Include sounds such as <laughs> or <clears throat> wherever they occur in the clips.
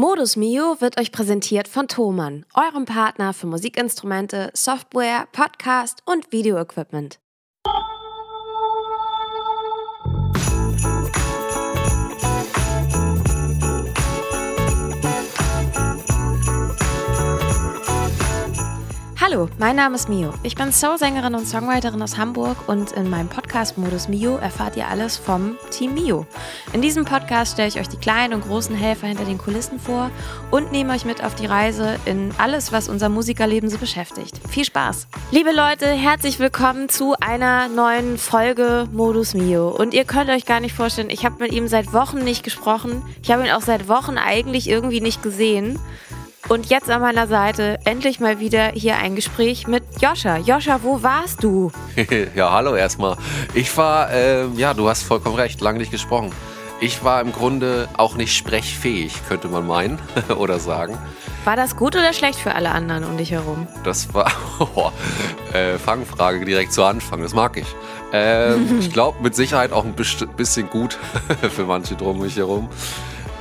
Modus Mio wird euch präsentiert von Thomann, eurem Partner für Musikinstrumente, Software, Podcast und Videoequipment. Hallo, mein Name ist Mio. Ich bin Soul-Sängerin und Songwriterin aus Hamburg und in meinem Podcast Modus Mio erfahrt ihr alles vom Team Mio. In diesem Podcast stelle ich euch die kleinen und großen Helfer hinter den Kulissen vor und nehme euch mit auf die Reise in alles, was unser Musikerleben so beschäftigt. Viel Spaß! Liebe Leute, herzlich willkommen zu einer neuen Folge Modus Mio. Und ihr könnt euch gar nicht vorstellen, ich habe mit ihm seit Wochen nicht gesprochen. Ich habe ihn auch seit Wochen eigentlich irgendwie nicht gesehen. Und jetzt an meiner Seite endlich mal wieder hier ein Gespräch mit Joscha. Joscha, wo warst du? <laughs> ja, hallo erstmal. Ich war, äh, ja, du hast vollkommen recht, lange nicht gesprochen. Ich war im Grunde auch nicht sprechfähig, könnte man meinen <laughs> oder sagen. War das gut oder schlecht für alle anderen um dich herum? Das war, <laughs> oh, äh, Fangfrage direkt zu Anfang, das mag ich. Ähm, ich glaube mit Sicherheit auch ein bisschen gut für manche drum mich herum.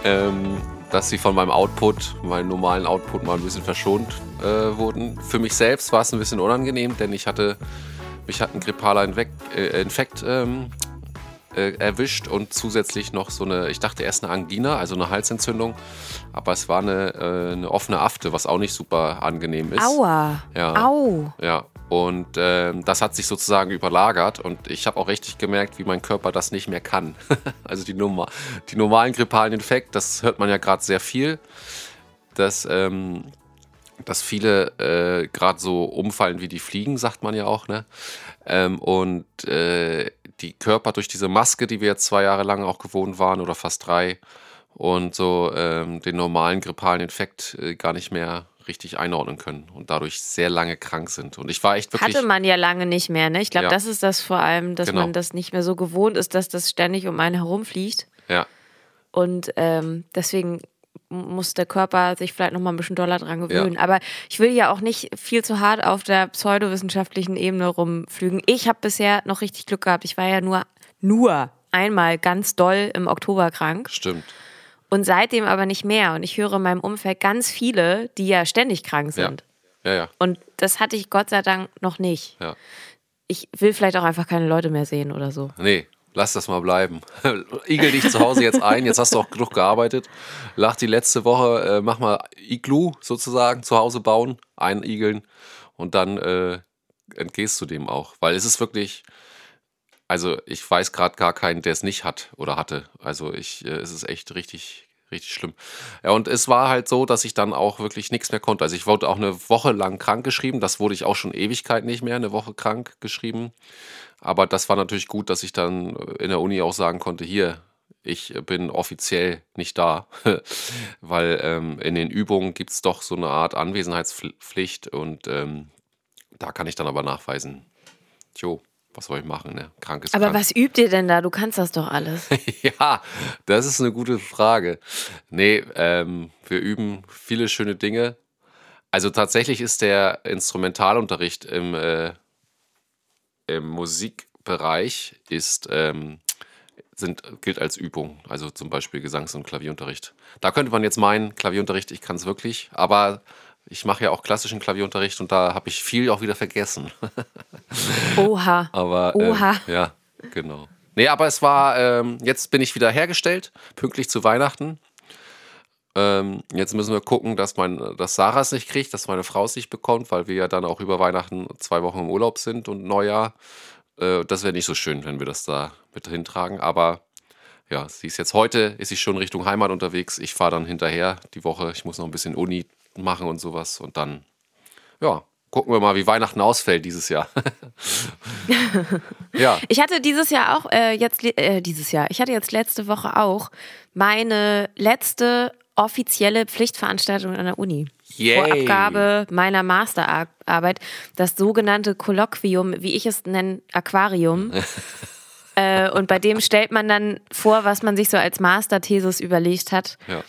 Ähm, dass sie von meinem Output, meinem normalen Output mal ein bisschen verschont äh, wurden. Für mich selbst war es ein bisschen unangenehm, denn ich hatte, mich hat ein grippaler Infekt, äh, Infekt ähm, äh, erwischt und zusätzlich noch so eine, ich dachte erst eine Angina, also eine Halsentzündung, aber es war eine, äh, eine offene Afte, was auch nicht super angenehm ist. Aua. Ja. Au. Ja. Und äh, das hat sich sozusagen überlagert und ich habe auch richtig gemerkt, wie mein Körper das nicht mehr kann. <laughs> also die, Nummer, die normalen grippalen Infekte, das hört man ja gerade sehr viel, dass, ähm, dass viele äh, gerade so umfallen wie die Fliegen, sagt man ja auch. Ne? Ähm, und äh, die Körper durch diese Maske, die wir jetzt zwei Jahre lang auch gewohnt waren oder fast drei, und so ähm, den normalen grippalen Infekt äh, gar nicht mehr richtig einordnen können und dadurch sehr lange krank sind. Und ich war echt wirklich. Hatte man ja lange nicht mehr, ne? Ich glaube, ja. das ist das vor allem, dass genau. man das nicht mehr so gewohnt ist, dass das ständig um einen herumfliegt. Ja. Und ähm, deswegen muss der Körper sich vielleicht noch mal ein bisschen doller dran gewöhnen. Ja. Aber ich will ja auch nicht viel zu hart auf der pseudowissenschaftlichen Ebene rumflügen. Ich habe bisher noch richtig Glück gehabt. Ich war ja nur, nur einmal ganz doll im Oktober krank. Stimmt. Und seitdem aber nicht mehr. Und ich höre in meinem Umfeld ganz viele, die ja ständig krank sind. Ja, ja. ja. Und das hatte ich Gott sei Dank noch nicht. Ja. Ich will vielleicht auch einfach keine Leute mehr sehen oder so. Nee, lass das mal bleiben. <laughs> Igel dich zu Hause jetzt ein. Jetzt hast du auch genug gearbeitet. Lach die letzte Woche, äh, mach mal Iglu sozusagen zu Hause bauen, einigeln und dann äh, entgehst du dem auch. Weil es ist wirklich, also ich weiß gerade gar keinen, der es nicht hat oder hatte. Also ich, äh, es ist echt richtig, richtig schlimm. Ja, und es war halt so, dass ich dann auch wirklich nichts mehr konnte. Also ich wurde auch eine Woche lang krank geschrieben. Das wurde ich auch schon Ewigkeit nicht mehr, eine Woche krank geschrieben. Aber das war natürlich gut, dass ich dann in der Uni auch sagen konnte, hier, ich bin offiziell nicht da, <laughs> weil ähm, in den Übungen gibt es doch so eine Art Anwesenheitspflicht und ähm, da kann ich dann aber nachweisen, jo, was soll ich machen, ne? Krank ist Aber krank. was übt ihr denn da? Du kannst das doch alles. <laughs> ja, das ist eine gute Frage. Nee, ähm, wir üben viele schöne Dinge. Also tatsächlich ist der Instrumentalunterricht im, äh, im Musikbereich ist, ähm, sind, gilt als Übung. Also zum Beispiel Gesangs- und Klavierunterricht. Da könnte man jetzt meinen, Klavierunterricht, ich kann es wirklich, aber ich mache ja auch klassischen Klavierunterricht und da habe ich viel auch wieder vergessen. <laughs> Oha. aber Oha. Ähm, ja, genau. Nee, aber es war, ähm, jetzt bin ich wieder hergestellt, pünktlich zu Weihnachten. Ähm, jetzt müssen wir gucken, dass, mein, dass Sarah es nicht kriegt, dass meine Frau es nicht bekommt, weil wir ja dann auch über Weihnachten zwei Wochen im Urlaub sind und Neujahr. Äh, das wäre nicht so schön, wenn wir das da mit hintragen. Aber ja, sie ist jetzt heute, ist sie schon Richtung Heimat unterwegs. Ich fahre dann hinterher die Woche. Ich muss noch ein bisschen Uni machen und sowas. Und dann, ja, gucken wir mal, wie Weihnachten ausfällt dieses Jahr. <laughs> ja. Ich hatte dieses Jahr auch, äh, jetzt, äh, dieses Jahr, ich hatte jetzt letzte Woche auch meine letzte offizielle Pflichtveranstaltung an der Uni. Yay. Vor Abgabe meiner Masterarbeit, das sogenannte Kolloquium, wie ich es nenne, Aquarium. <laughs> äh, und bei dem stellt man dann vor, was man sich so als Masterthesis überlegt hat. Ja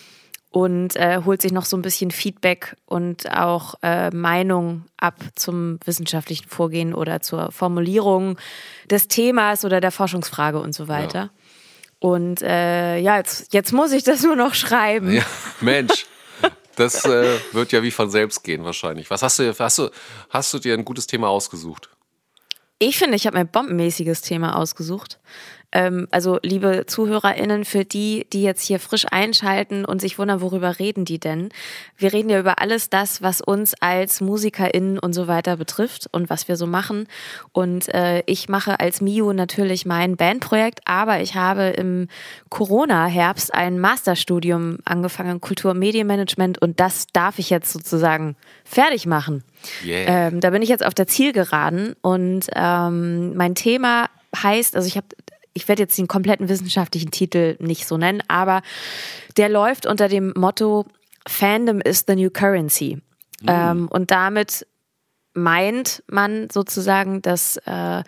und äh, holt sich noch so ein bisschen Feedback und auch äh, Meinung ab zum wissenschaftlichen Vorgehen oder zur Formulierung des Themas oder der Forschungsfrage und so weiter. Ja. Und äh, ja, jetzt, jetzt muss ich das nur noch schreiben. Ja, Mensch. Das äh, wird ja wie von selbst gehen wahrscheinlich. Was hast du, hast du, hast du dir ein gutes Thema ausgesucht? Ich finde, ich habe mir ein bombenmäßiges Thema ausgesucht. Ähm, also, liebe ZuhörerInnen, für die, die jetzt hier frisch einschalten und sich wundern, worüber reden die denn? Wir reden ja über alles das, was uns als MusikerInnen und so weiter betrifft und was wir so machen. Und äh, ich mache als Mio natürlich mein Bandprojekt, aber ich habe im Corona-Herbst ein Masterstudium angefangen, Kultur- und Medienmanagement und das darf ich jetzt sozusagen fertig machen. Yeah. Ähm, da bin ich jetzt auf der Zielgeraden und ähm, mein Thema heißt, also ich habe ich werde jetzt den kompletten wissenschaftlichen Titel nicht so nennen, aber der läuft unter dem Motto Fandom is the new currency. Mhm. Ähm, und damit meint man sozusagen, dass äh,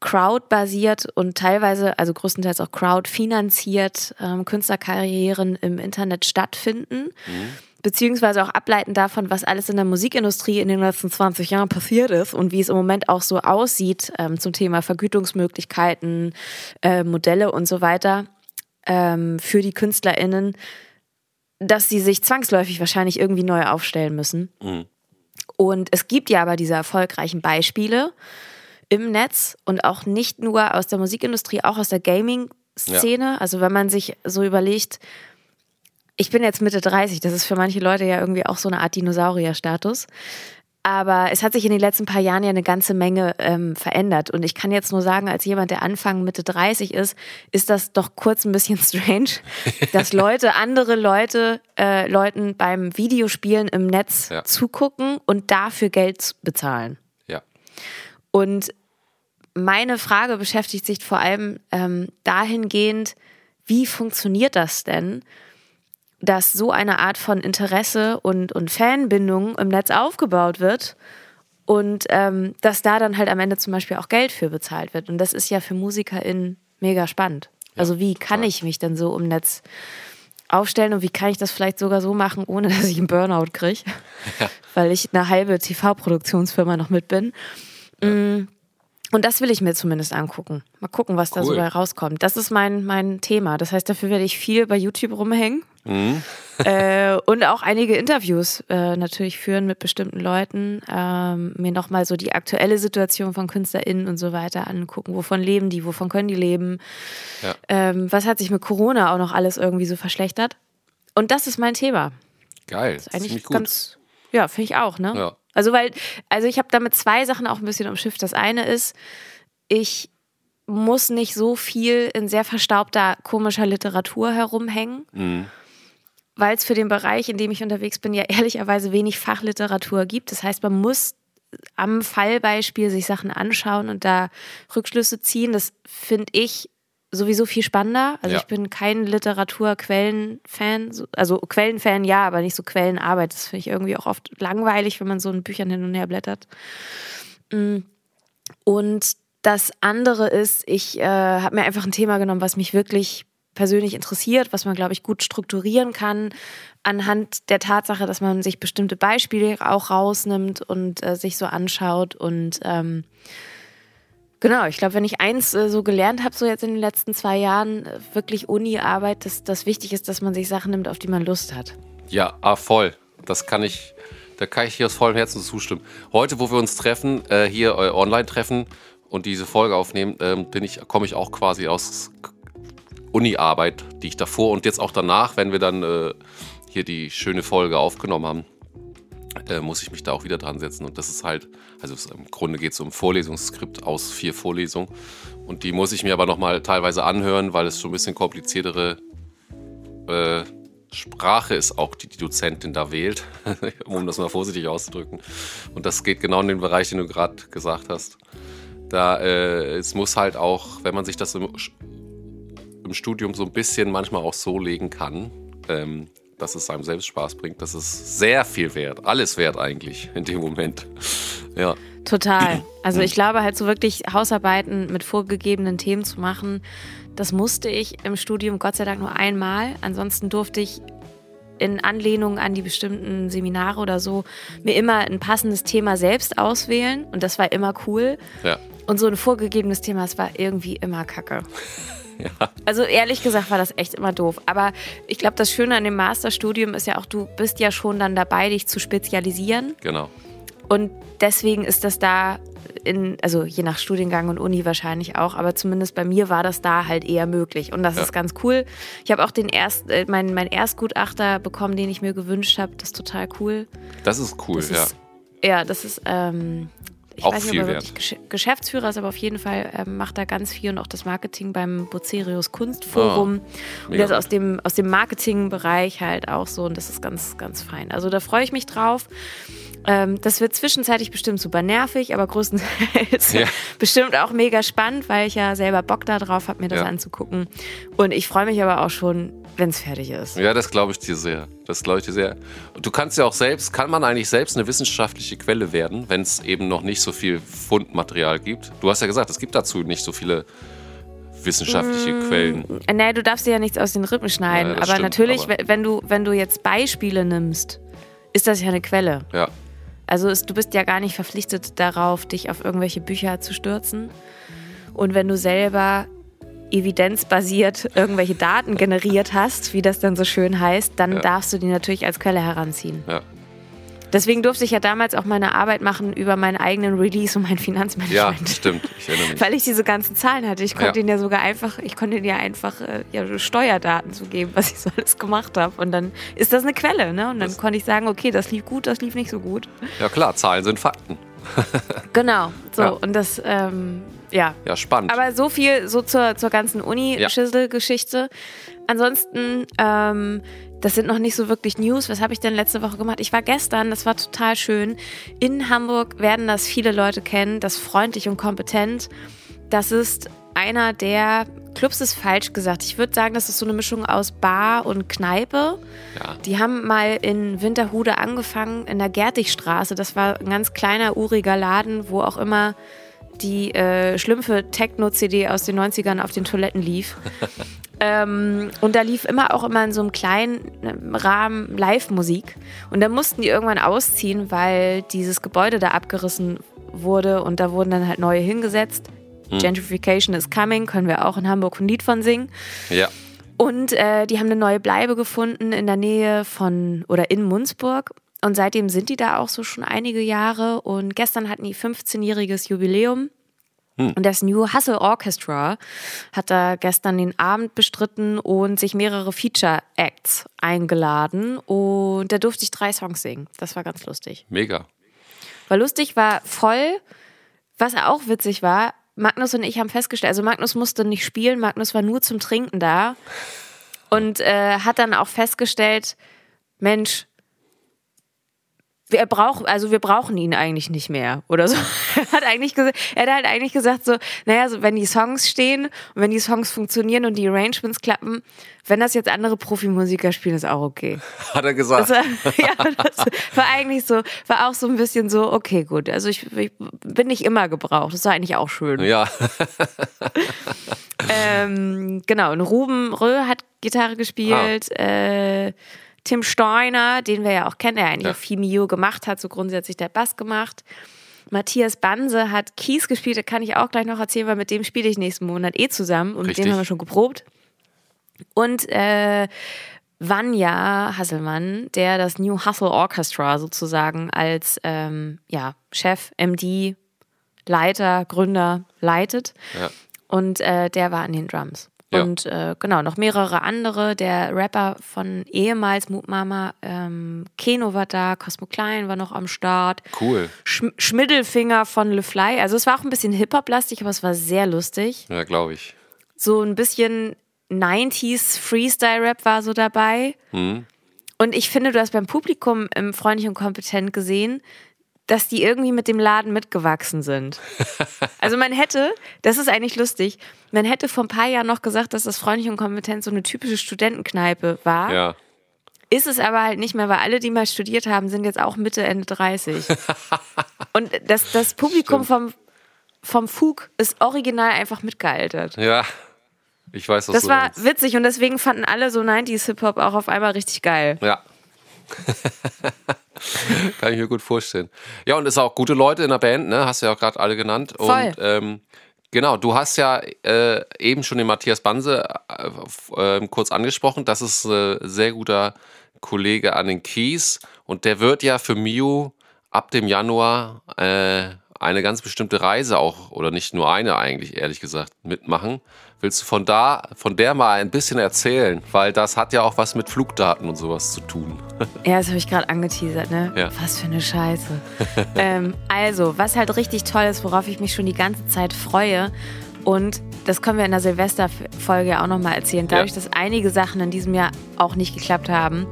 Crowd-basiert und teilweise, also größtenteils auch Crowd-finanziert ähm, Künstlerkarrieren im Internet stattfinden. Mhm beziehungsweise auch ableiten davon, was alles in der Musikindustrie in den letzten 20 Jahren passiert ist und wie es im Moment auch so aussieht ähm, zum Thema Vergütungsmöglichkeiten, äh, Modelle und so weiter ähm, für die KünstlerInnen, dass sie sich zwangsläufig wahrscheinlich irgendwie neu aufstellen müssen. Mhm. Und es gibt ja aber diese erfolgreichen Beispiele im Netz und auch nicht nur aus der Musikindustrie, auch aus der Gaming-Szene. Ja. Also wenn man sich so überlegt, ich bin jetzt Mitte 30, das ist für manche Leute ja irgendwie auch so eine Art Dinosaurier-Status. Aber es hat sich in den letzten paar Jahren ja eine ganze Menge ähm, verändert. Und ich kann jetzt nur sagen, als jemand, der Anfang Mitte 30 ist, ist das doch kurz ein bisschen <laughs> strange, dass Leute, andere Leute, äh, Leuten beim Videospielen im Netz ja. zugucken und dafür Geld bezahlen. Ja. Und meine Frage beschäftigt sich vor allem ähm, dahingehend, wie funktioniert das denn? Dass so eine Art von Interesse und, und Fanbindung im Netz aufgebaut wird und ähm, dass da dann halt am Ende zum Beispiel auch Geld für bezahlt wird. Und das ist ja für MusikerInnen mega spannend. Ja, also wie kann klar. ich mich denn so im Netz aufstellen und wie kann ich das vielleicht sogar so machen, ohne <laughs> dass ich einen Burnout kriege, ja. weil ich eine halbe TV-Produktionsfirma noch mit bin. Ja. Und das will ich mir zumindest angucken. Mal gucken, was cool. da so bei rauskommt. Das ist mein, mein Thema. Das heißt, dafür werde ich viel bei YouTube rumhängen. Mhm. äh, und auch einige Interviews äh, natürlich führen mit bestimmten Leuten. Ähm, mir nochmal so die aktuelle Situation von KünstlerInnen und so weiter angucken. Wovon leben die? Wovon können die leben? Ja. Ähm, was hat sich mit Corona auch noch alles irgendwie so verschlechtert? Und das ist mein Thema. Geil. Das ist eigentlich ganz, ja, finde ich auch, ne? Ja. Also, weil, also ich habe damit zwei Sachen auch ein bisschen umschifft. Das eine ist, ich muss nicht so viel in sehr verstaubter, komischer Literatur herumhängen. Mhm. Weil es für den Bereich, in dem ich unterwegs bin, ja ehrlicherweise wenig Fachliteratur gibt. Das heißt, man muss am Fallbeispiel sich Sachen anschauen und da Rückschlüsse ziehen. Das finde ich sowieso viel spannender. Also ja. ich bin kein Literaturquellenfan, also Quellenfan ja, aber nicht so Quellenarbeit. Das finde ich irgendwie auch oft langweilig, wenn man so in Büchern hin und her blättert. Mm. Und das andere ist, ich äh, habe mir einfach ein Thema genommen, was mich wirklich persönlich interessiert, was man, glaube ich, gut strukturieren kann, anhand der Tatsache, dass man sich bestimmte Beispiele auch rausnimmt und äh, sich so anschaut und ähm, Genau, ich glaube, wenn ich eins äh, so gelernt habe, so jetzt in den letzten zwei Jahren, äh, wirklich Uni-Arbeit, dass das wichtig ist, dass man sich Sachen nimmt, auf die man Lust hat. Ja, ah, voll. Das kann ich, da kann ich hier aus vollem Herzen zustimmen. Heute, wo wir uns treffen, äh, hier äh, online treffen und diese Folge aufnehmen, ähm, bin ich, komme ich auch quasi aus Uni-Arbeit, die ich davor und jetzt auch danach, wenn wir dann äh, hier die schöne Folge aufgenommen haben, äh, muss ich mich da auch wieder dran setzen. Und das ist halt, also im Grunde geht es um Vorlesungsskript aus vier Vorlesungen. Und die muss ich mir aber nochmal teilweise anhören, weil es schon ein bisschen kompliziertere äh, Sprache ist, auch die die Dozentin da wählt, <laughs> um das mal vorsichtig auszudrücken. Und das geht genau in den Bereich, den du gerade gesagt hast. Da äh, es muss halt auch, wenn man sich das im, im Studium so ein bisschen manchmal auch so legen kann, ähm, dass es einem selbst Spaß bringt, das ist sehr viel wert. Alles wert eigentlich in dem Moment. Ja. Total. <clears throat> Also ich glaube halt so wirklich Hausarbeiten mit vorgegebenen Themen zu machen, das musste ich im Studium Gott sei Dank nur einmal. Ansonsten durfte ich in Anlehnung an die bestimmten Seminare oder so mir immer ein passendes Thema selbst auswählen und das war immer cool. Ja. Und so ein vorgegebenes Thema, es war irgendwie immer kacke. <laughs> <laughs> Ja. Also ehrlich gesagt war das echt immer doof. Aber ich glaube, das Schöne an dem Masterstudium ist ja auch, du bist ja schon dann dabei, dich zu spezialisieren. Genau. Und deswegen ist das da in, also je nach Studiengang und Uni wahrscheinlich auch, aber zumindest bei mir war das da halt eher möglich. Und das ja. ist ganz cool. Ich habe auch den erst, äh, mein, mein Erstgutachter bekommen, den ich mir gewünscht habe. Das ist total cool. Das ist cool, das ja. Ist, ja, das ist, ähm, ich auch weiß nicht, viel ob er wert. wirklich Geschäftsführer ist, aber auf jeden Fall ähm, macht er ganz viel und auch das Marketing beim Bocerius Kunstforum. Oh, und das aus dem, aus dem Marketingbereich halt auch so und das ist ganz, ganz fein. Also da freue ich mich drauf. Ähm, das wird zwischenzeitlich bestimmt super nervig, aber größtenteils Ja. <laughs> bestimmt auch mega spannend, weil ich ja selber Bock darauf habe, mir das Ja. anzugucken. Und ich freue mich aber auch schon, wenn es fertig ist. Ja, das glaube ich dir sehr. Das glaube ich dir sehr. Und du kannst ja auch selbst, kann man eigentlich selbst eine wissenschaftliche Quelle werden, wenn es eben noch nicht so viel Fundmaterial gibt? Du hast ja gesagt, es gibt dazu nicht so viele wissenschaftliche Quellen. Äh, Nee, du darfst dir ja nichts aus den Rippen schneiden. Ja, aber stimmt, natürlich, aber- we- wenn du, wenn du jetzt Beispiele nimmst, ist das ja eine Quelle. Ja, Also es, du bist ja gar nicht verpflichtet darauf, dich auf irgendwelche Bücher zu stürzen. Und wenn du selber evidenzbasiert irgendwelche Daten generiert hast, wie das dann so schön heißt, dann Ja. darfst du die natürlich als Quelle heranziehen. ja. Deswegen durfte ich ja damals auch meine Arbeit machen über meinen eigenen Release und mein Ja, Finanzmanagement. stimmt. Ich erinnere mich. Weil ich diese ganzen Zahlen hatte. Ich konnte Ja. ihnen ja sogar einfach, ich konnte ihnen ja einfach äh, ja, Steuerdaten zu geben, was ich so alles gemacht habe. Und dann ist das eine Quelle, ne? Und dann Das- konnte ich sagen, okay, das lief gut, das lief nicht so gut. Ja klar, Zahlen sind Fakten. <laughs> Genau. So, Ja. und das, ähm, ja. Ja, spannend. Aber so viel so zur, zur ganzen Ja. Uni-Schissel-Geschichte. Ansonsten, ähm, das sind noch nicht so wirklich News. Was habe ich denn letzte Woche gemacht? Ich war gestern, das war total schön. In Hamburg werden das viele Leute kennen, das freundlich und kompetent. Das ist einer der Clubs ist falsch gesagt. Ich würde sagen, das ist so eine Mischung aus Bar und Kneipe. ja. Die haben mal in Winterhude angefangen, in der Gertigstraße. Das war ein ganz kleiner, uriger Laden, wo auch immer die äh, schlümpfe Techno-CD aus den 90ern auf den Toiletten lief. <laughs> ähm, und da lief immer auch immer in so einem kleinen ähm, Rahmen Live-Musik. Und da mussten die irgendwann ausziehen, weil dieses Gebäude da abgerissen wurde und da wurden dann halt neue hingesetzt. Gentrification is coming, können wir auch in Hamburg ein Lied von singen. ja. Und äh, die haben eine neue Bleibe gefunden in der Nähe von oder in Munzburg. Und seitdem sind die da auch so schon einige Jahre. Und gestern hatten die 15-jähriges Jubiläum. Und das New Hustle Orchestra hat da gestern den Abend bestritten und sich mehrere Feature-Acts eingeladen. Und da durfte ich drei Songs singen. Das war ganz lustig. Mega. War lustig, war voll. Was auch witzig war, Magnus und ich haben festgestellt, also Magnus musste nicht spielen, Magnus war nur zum Trinken da und äh, hat dann auch festgestellt, Mensch, wir brauchen, also wir brauchen ihn eigentlich nicht mehr oder so. <laughs> Er hat eigentlich gesagt, er hat halt eigentlich gesagt so, naja, so, wenn die Songs stehen und wenn die Songs funktionieren und die Arrangements klappen, wenn das jetzt andere Profimusiker spielen, ist auch okay. <laughs> Hat er gesagt. War, <laughs> ja, das war eigentlich so, war auch so ein bisschen so, okay, gut. Also ich, ich bin nicht immer gebraucht. Das war eigentlich auch schön. ja. Ähm, genau, und Ruben Rö hat Gitarre gespielt. Ah. Äh, Tim Steiner, den wir ja auch kennen, der eigentlich Ja. auch viel Mio gemacht hat, so grundsätzlich der Bass gemacht. Matthias Banse hat Keys gespielt, da kann ich auch gleich noch erzählen, weil mit dem spiele ich nächsten Monat eh zusammen und mit Richtig. dem haben wir schon geprobt. Und äh, Vanya Hasselmann, der das New Hustle Orchestra sozusagen als ähm, ja, Chef, MD, Leiter, Gründer leitet. Ja. Und äh, der war an den Drums. Ja. Und äh, genau, noch mehrere andere. Der Rapper von ehemals Moop Mama, ähm, Keno war da, Cosmo Klein war noch am Start. Cool. Sch Schmiddelfinger von Le Fly. Also es war auch ein bisschen Hip-Hop-lastig, aber es war sehr lustig. Ja, glaube ich. So ein bisschen 90s Freestyle-Rap war so dabei. Mhm. Und ich finde, du hast beim Publikum im Freundlich und Kompetent gesehen, dass die irgendwie mit dem Laden mitgewachsen sind. <laughs> Also man hätte, das ist eigentlich lustig, man hätte vor ein paar Jahren noch gesagt, dass das Freundlich und Kompetent so eine typische Studentenkneipe war. Ja. Ist es aber halt nicht mehr, weil alle, die mal studiert haben, sind jetzt auch Mitte, Ende 30. <laughs> Und das, das Publikum vom, vom Fug ist original einfach mitgealtert. Ja. Ich weiß, was Das war meinst. witzig und deswegen fanden alle so 90s Hip-Hop auch auf einmal richtig geil. Ja. <laughs> <laughs> Kann ich mir gut vorstellen. Ja, und es sind auch gute Leute in der Band, ne? Hast du ja auch gerade alle genannt. Voll. Und ähm, Genau, du hast ja äh, eben schon den Matthias Banse äh, äh, kurz angesprochen. Das ist ein äh, sehr guter Kollege an den Kies und der wird ja für Mio ab dem Januar äh, eine ganz bestimmte Reise auch, oder nicht nur eine eigentlich, ehrlich gesagt, mitmachen. Willst du von da, von der mal ein bisschen erzählen? Weil das hat ja auch was mit Flugdaten und sowas zu tun. <laughs> Ja, das habe ich gerade angeteasert, ne? Ja. Was für eine Scheiße. <laughs> ähm, also, was halt richtig toll ist, worauf ich mich schon die ganze Zeit freue, und das können wir in der Silvesterfolge ja auch nochmal erzählen. Dadurch, Ja. dass einige Sachen in diesem Jahr auch nicht geklappt haben,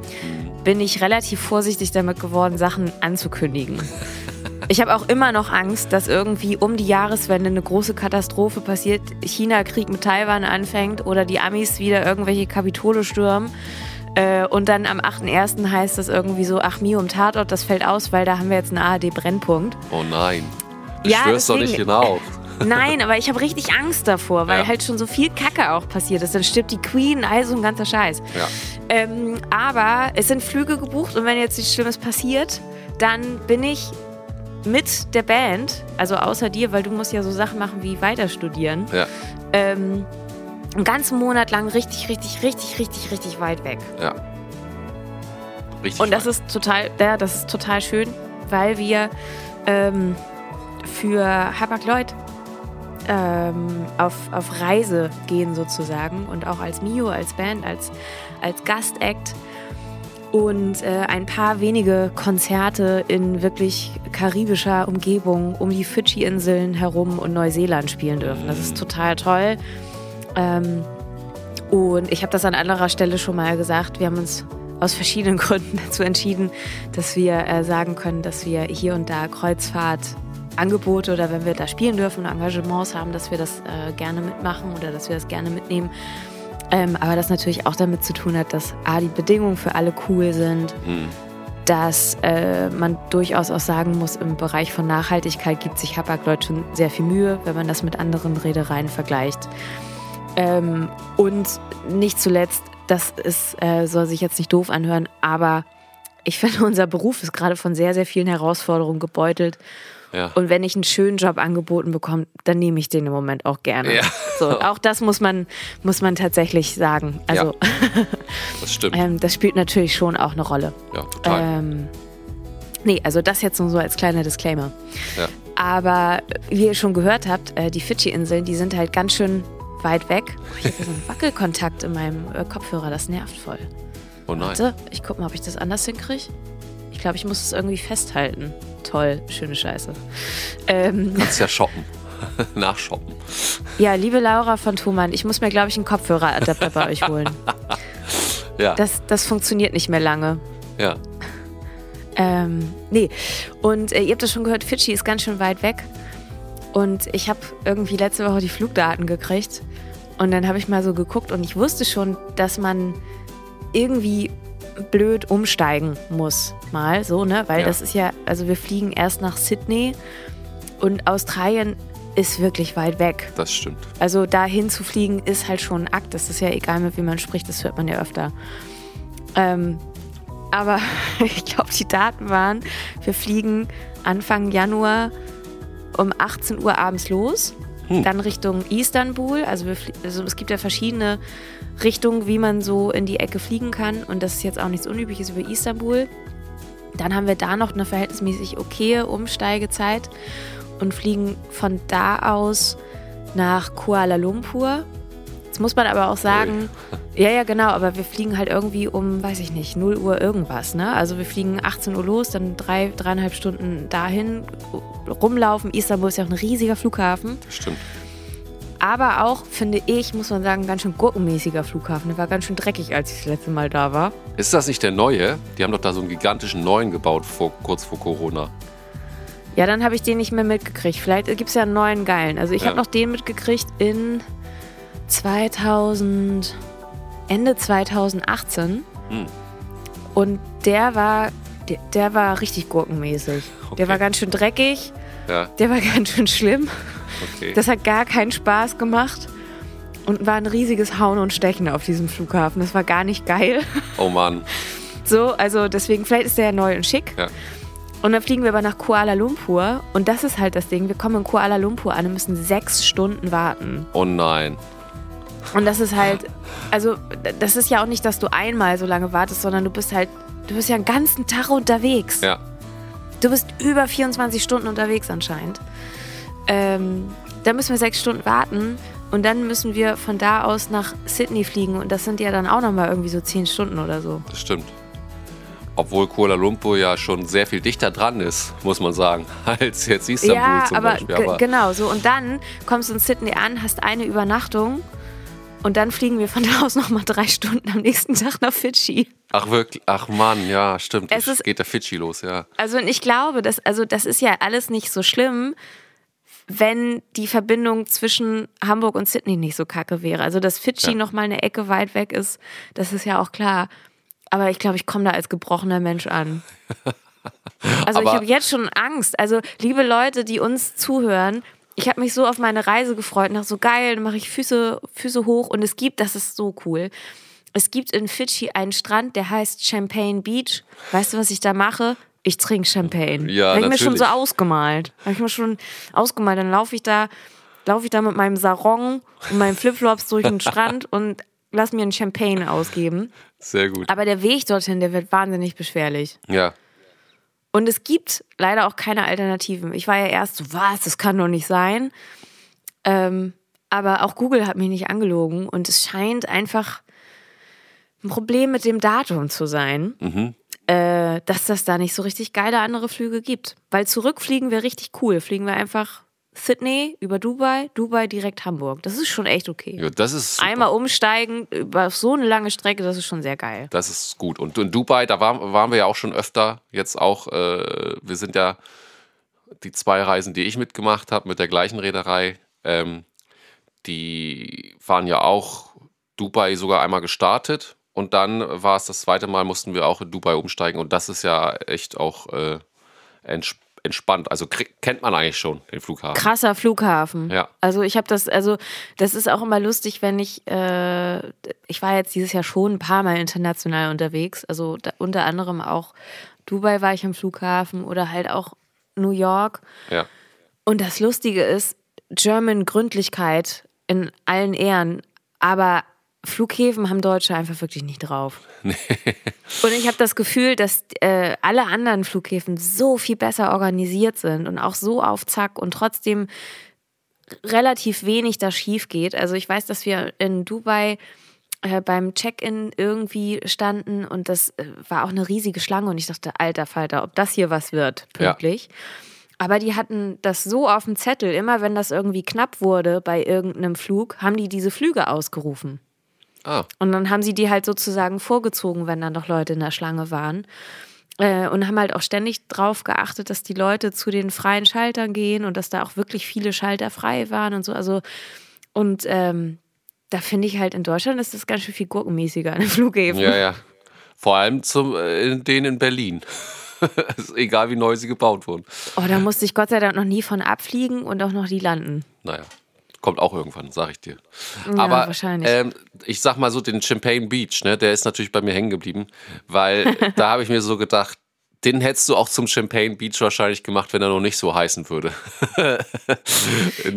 bin ich relativ vorsichtig damit geworden, Sachen anzukündigen. <laughs> Ich habe auch immer noch Angst, dass irgendwie um die Jahreswende eine große Katastrophe passiert, China-Krieg mit Taiwan anfängt oder die Amis wieder irgendwelche Kapitole stürmen. Äh, und dann am 8.1. heißt das irgendwie so, ach Mio im Tatort, das fällt aus, weil da haben wir jetzt einen ARD-Brennpunkt. Oh nein. Du Ja, schwörst doch nicht deswegen- hinauf. <laughs> Nein, aber ich habe richtig Angst davor, weil Ja. halt schon so viel Kacke auch passiert ist. Dann stirbt die Queen, also ein ganzer Scheiß. Ja. Ähm, aber es sind Flüge gebucht und wenn jetzt nichts Schlimmes passiert, dann bin ich mit der Band, also außer dir, weil du musst ja so Sachen machen wie weiter studieren, Ja, ähm, einen ganzen Monat lang richtig, richtig, richtig, richtig, richtig weit weg. ja. Richtig. Und das weit. ist total, ja, das ist total schön, weil wir ähm, für Hapag-Lloyd ähm, auf, auf Reise gehen sozusagen und auch als Mio, als Band, als, als Gastact und äh, ein paar wenige Konzerte in wirklich karibischer Umgebung um die Fidschi-Inseln herum und Neuseeland spielen dürfen. Das ist total toll. Ähm, und ich habe das an anderer Stelle schon mal gesagt. Wir haben uns aus verschiedenen <laughs> Gründen dazu entschieden, dass wir äh, sagen können, dass wir hier und da Kreuzfahrtangebote oder wenn wir da spielen dürfen und Engagements haben, dass wir das äh, gerne mitmachen oder dass wir das gerne mitnehmen. Ähm, aber das natürlich auch damit zu tun hat, dass A, die Bedingungen für alle cool sind, Hm. dass äh, man durchaus auch sagen muss, im Bereich von Nachhaltigkeit gibt sich Hapag-Lloyd schon sehr viel Mühe, wenn man das mit anderen Reedereien vergleicht. Ähm, und nicht zuletzt, das ist, äh, soll sich jetzt nicht doof anhören, aber ich <laughs> finde, unser Beruf ist gerade von sehr, sehr vielen Herausforderungen gebeutelt. Ja. Und wenn ich einen schönen Job angeboten bekomme, dann nehme ich den im Moment auch gerne. Ja. So, auch das muss man, muss man tatsächlich sagen. Also <laughs> Das stimmt. ähm, das spielt natürlich schon auch eine Rolle. ja, total. Ähm, nee, also das jetzt nur so als kleiner Disclaimer. Ja. Aber wie ihr schon gehört habt, äh, die Fidschi-Inseln, die sind halt ganz schön weit weg. Oh, ich habe so einen <laughs> Wackelkontakt in meinem äh, Kopfhörer, das nervt voll. oh nein. Warte, ich guck mal, ob ich das anders hinkriege. Ich glaube, ich muss es irgendwie festhalten. Toll, schöne Scheiße. Ähm, Kannst ja shoppen. <laughs> Nachshoppen. ja, liebe Laura von Thumann, ich muss mir, glaube ich, einen Kopfhöreradapter bei euch holen. <laughs> Ja. Das, das funktioniert nicht mehr lange. ja. Ähm, nee. Und äh, ihr habt das schon gehört, Fidschi ist ganz schön weit weg. Und ich habe irgendwie letzte Woche die Flugdaten gekriegt. Und dann habe ich mal so geguckt und ich wusste schon, dass man irgendwie blöd umsteigen muss. Mal so, ne? Weil Ja. das ist ja, also wir fliegen erst nach Sydney und Australien ist wirklich weit weg. Das stimmt. Also dahin zu fliegen ist halt schon ein Akt. Das ist ja egal, mit wem man spricht, das hört man ja öfter. Ähm, aber <laughs> ich glaube, die Daten waren, wir fliegen Anfang Januar um 18 Uhr abends los, Hm. dann Richtung Istanbul. Also, also es gibt ja verschiedene Richtungen, wie man so in die Ecke fliegen kann. Und das ist jetzt auch nichts Unübliches über Istanbul. Dann haben wir da noch eine verhältnismäßig okaye Umsteigezeit und fliegen von da aus nach Kuala Lumpur. Jetzt muss man aber auch sagen, ja, ja, genau, aber wir fliegen halt irgendwie um, weiß ich nicht, 0 Uhr irgendwas, ne? Also wir fliegen 18 Uhr los, dann drei, dreieinhalb Stunden dahin rumlaufen. Istanbul ist ja auch ein riesiger Flughafen. Das stimmt. Aber auch, finde ich, muss man sagen, ganz schön gurkenmäßiger Flughafen. Der war ganz schön dreckig, als ich das letzte Mal da war. Ist das nicht der neue? Die haben doch da so einen gigantischen neuen gebaut, vor, kurz vor Corona. Ja, dann habe ich den nicht mehr mitgekriegt. Vielleicht gibt es ja einen neuen geilen. Also ich Ja. habe noch den mitgekriegt in 2000, Ende 2018. Hm. Und der war, der, der war richtig gurkenmäßig. Der Okay. war ganz schön dreckig, Ja, der war <laughs> ganz schön schlimm. Okay. Das hat gar keinen Spaß gemacht. Und war ein riesiges Hauen und Stechen auf diesem Flughafen. Das war gar nicht geil. <laughs> oh Mann. So, also deswegen, vielleicht ist der ja neu und schick. Ja. Und dann fliegen wir aber nach Kuala Lumpur. Und das ist halt das Ding. Wir kommen in Kuala Lumpur an und müssen sechs Stunden warten. Oh nein. Und das ist halt, also das ist ja auch nicht, dass du einmal so lange wartest, sondern du bist halt, du bist ja einen ganzen Tag unterwegs. Ja. Du bist über 24 Stunden unterwegs anscheinend. Ähm, da müssen wir sechs Stunden warten und dann müssen wir von da aus nach Sydney fliegen und das sind ja dann auch nochmal irgendwie so zehn Stunden oder so. Das stimmt. Obwohl Kuala Lumpur ja schon sehr viel dichter dran ist, muss man sagen, <laughs> als jetzt Istanbul ja, zum aber, Beispiel. ge- genau so. Und dann kommst du in Sydney an, hast eine Übernachtung und dann fliegen wir von da aus nochmal drei Stunden am nächsten Tag nach Fidschi. ach wirklich, ach Mann, ja, stimmt. Es ist- geht der Fidschi los, ja. Also und ich glaube, dass, also das ist ja alles nicht so schlimm, wenn die Verbindung zwischen Hamburg und Sydney nicht so kacke wäre. Also dass Fidschi Ja. noch mal eine Ecke weit weg ist, das ist ja auch klar. Aber ich glaube, ich komme da als gebrochener Mensch an. <laughs> Also ich Aber- habe jetzt schon Angst. Also liebe Leute, die uns zuhören, ich habe mich so auf meine Reise gefreut. Nach so geil, dann mache ich Füße, Füße hoch und es gibt, das ist so cool. Es gibt in Fidschi einen Strand, der heißt Champagne Beach. Weißt du, was ich da mache? Ich trinke Champagne. Ja, Habe ich mir schon so natürlich. ausgemalt. Habe ich mir schon ausgemalt. Dann laufe ich da, laufe ich da mit meinem Sarong und meinen Flipflops durch den Strand <laughs> und lass mir ein Champagne ausgeben. Sehr gut. Aber der Weg dorthin, der wird wahnsinnig beschwerlich. Ja. Und es gibt leider auch keine Alternativen. Ich war ja erst so, was, das kann doch nicht sein. Ähm, aber auch Google hat mich nicht angelogen und es scheint einfach ein Problem mit dem Datum zu sein, äh, dass das da nicht so richtig geile andere Flüge gibt. Weil zurückfliegen wäre richtig cool. Fliegen wir einfach Sydney über Dubai, Dubai direkt Hamburg. Das ist schon echt okay. ja, das ist super. Einmal umsteigen über so eine lange Strecke, das ist schon sehr geil. Das ist gut. Und in Dubai, da waren, waren wir ja auch schon öfter. Jetzt auch, äh, wir sind ja die zwei Reisen, die ich mitgemacht habe mit der gleichen Reederei, ähm, die waren ja auch Dubai sogar einmal gestartet. Und dann war es das zweite Mal, mussten wir auch in Dubai umsteigen. Und das ist ja echt auch äh, ents entspannt. Also kennt man eigentlich schon, den Flughafen. krasser Flughafen. Ja. Also ich habe das, also das ist auch immer lustig, wenn ich, äh, ich war jetzt dieses Jahr schon ein paar Mal international unterwegs, also da, unter anderem auch Dubai war ich am Flughafen oder halt auch New York. Ja. Und das Lustige ist, German Gründlichkeit in allen Ehren, aber Flughäfen haben Deutsche einfach wirklich nicht drauf. <laughs> Und ich habe das Gefühl, dass äh, alle anderen Flughäfen so viel besser organisiert sind und auch so auf Zack und trotzdem relativ wenig da schief geht. Also ich weiß, dass wir in Dubai äh, beim Check-in irgendwie standen und das äh, war auch eine riesige Schlange und ich dachte, alter Falter, ob das hier was wird, Ja. pünktlich. Aber die hatten das so auf dem Zettel, immer wenn das irgendwie knapp wurde bei irgendeinem Flug, haben die diese Flüge ausgerufen. Ah, Und dann haben sie die halt sozusagen vorgezogen, wenn dann noch Leute in der Schlange waren. Äh, und haben halt auch ständig drauf geachtet, dass die Leute zu den freien Schaltern gehen und dass da auch wirklich viele Schalter frei waren und so. Also, und ähm, da finde ich halt in Deutschland ist das ganz schön viel gurkenmäßiger an den Flughäfen. ja, ja. Vor allem zum, äh, in denen in Berlin. <laughs> ist egal, wie neu sie gebaut wurden. Oh, da musste ich Gott sei Dank noch nie von abfliegen und auch noch die landen. Naja, kommt auch irgendwann, sag ich dir. Ja, Aber wahrscheinlich. Ähm, ich sag mal so, den Champagne Beach, ne, der ist natürlich bei mir hängen geblieben, weil <laughs> da habe ich mir so gedacht, den hättest du auch zum Champagne Beach wahrscheinlich gemacht, wenn er noch nicht so heißen würde. <laughs>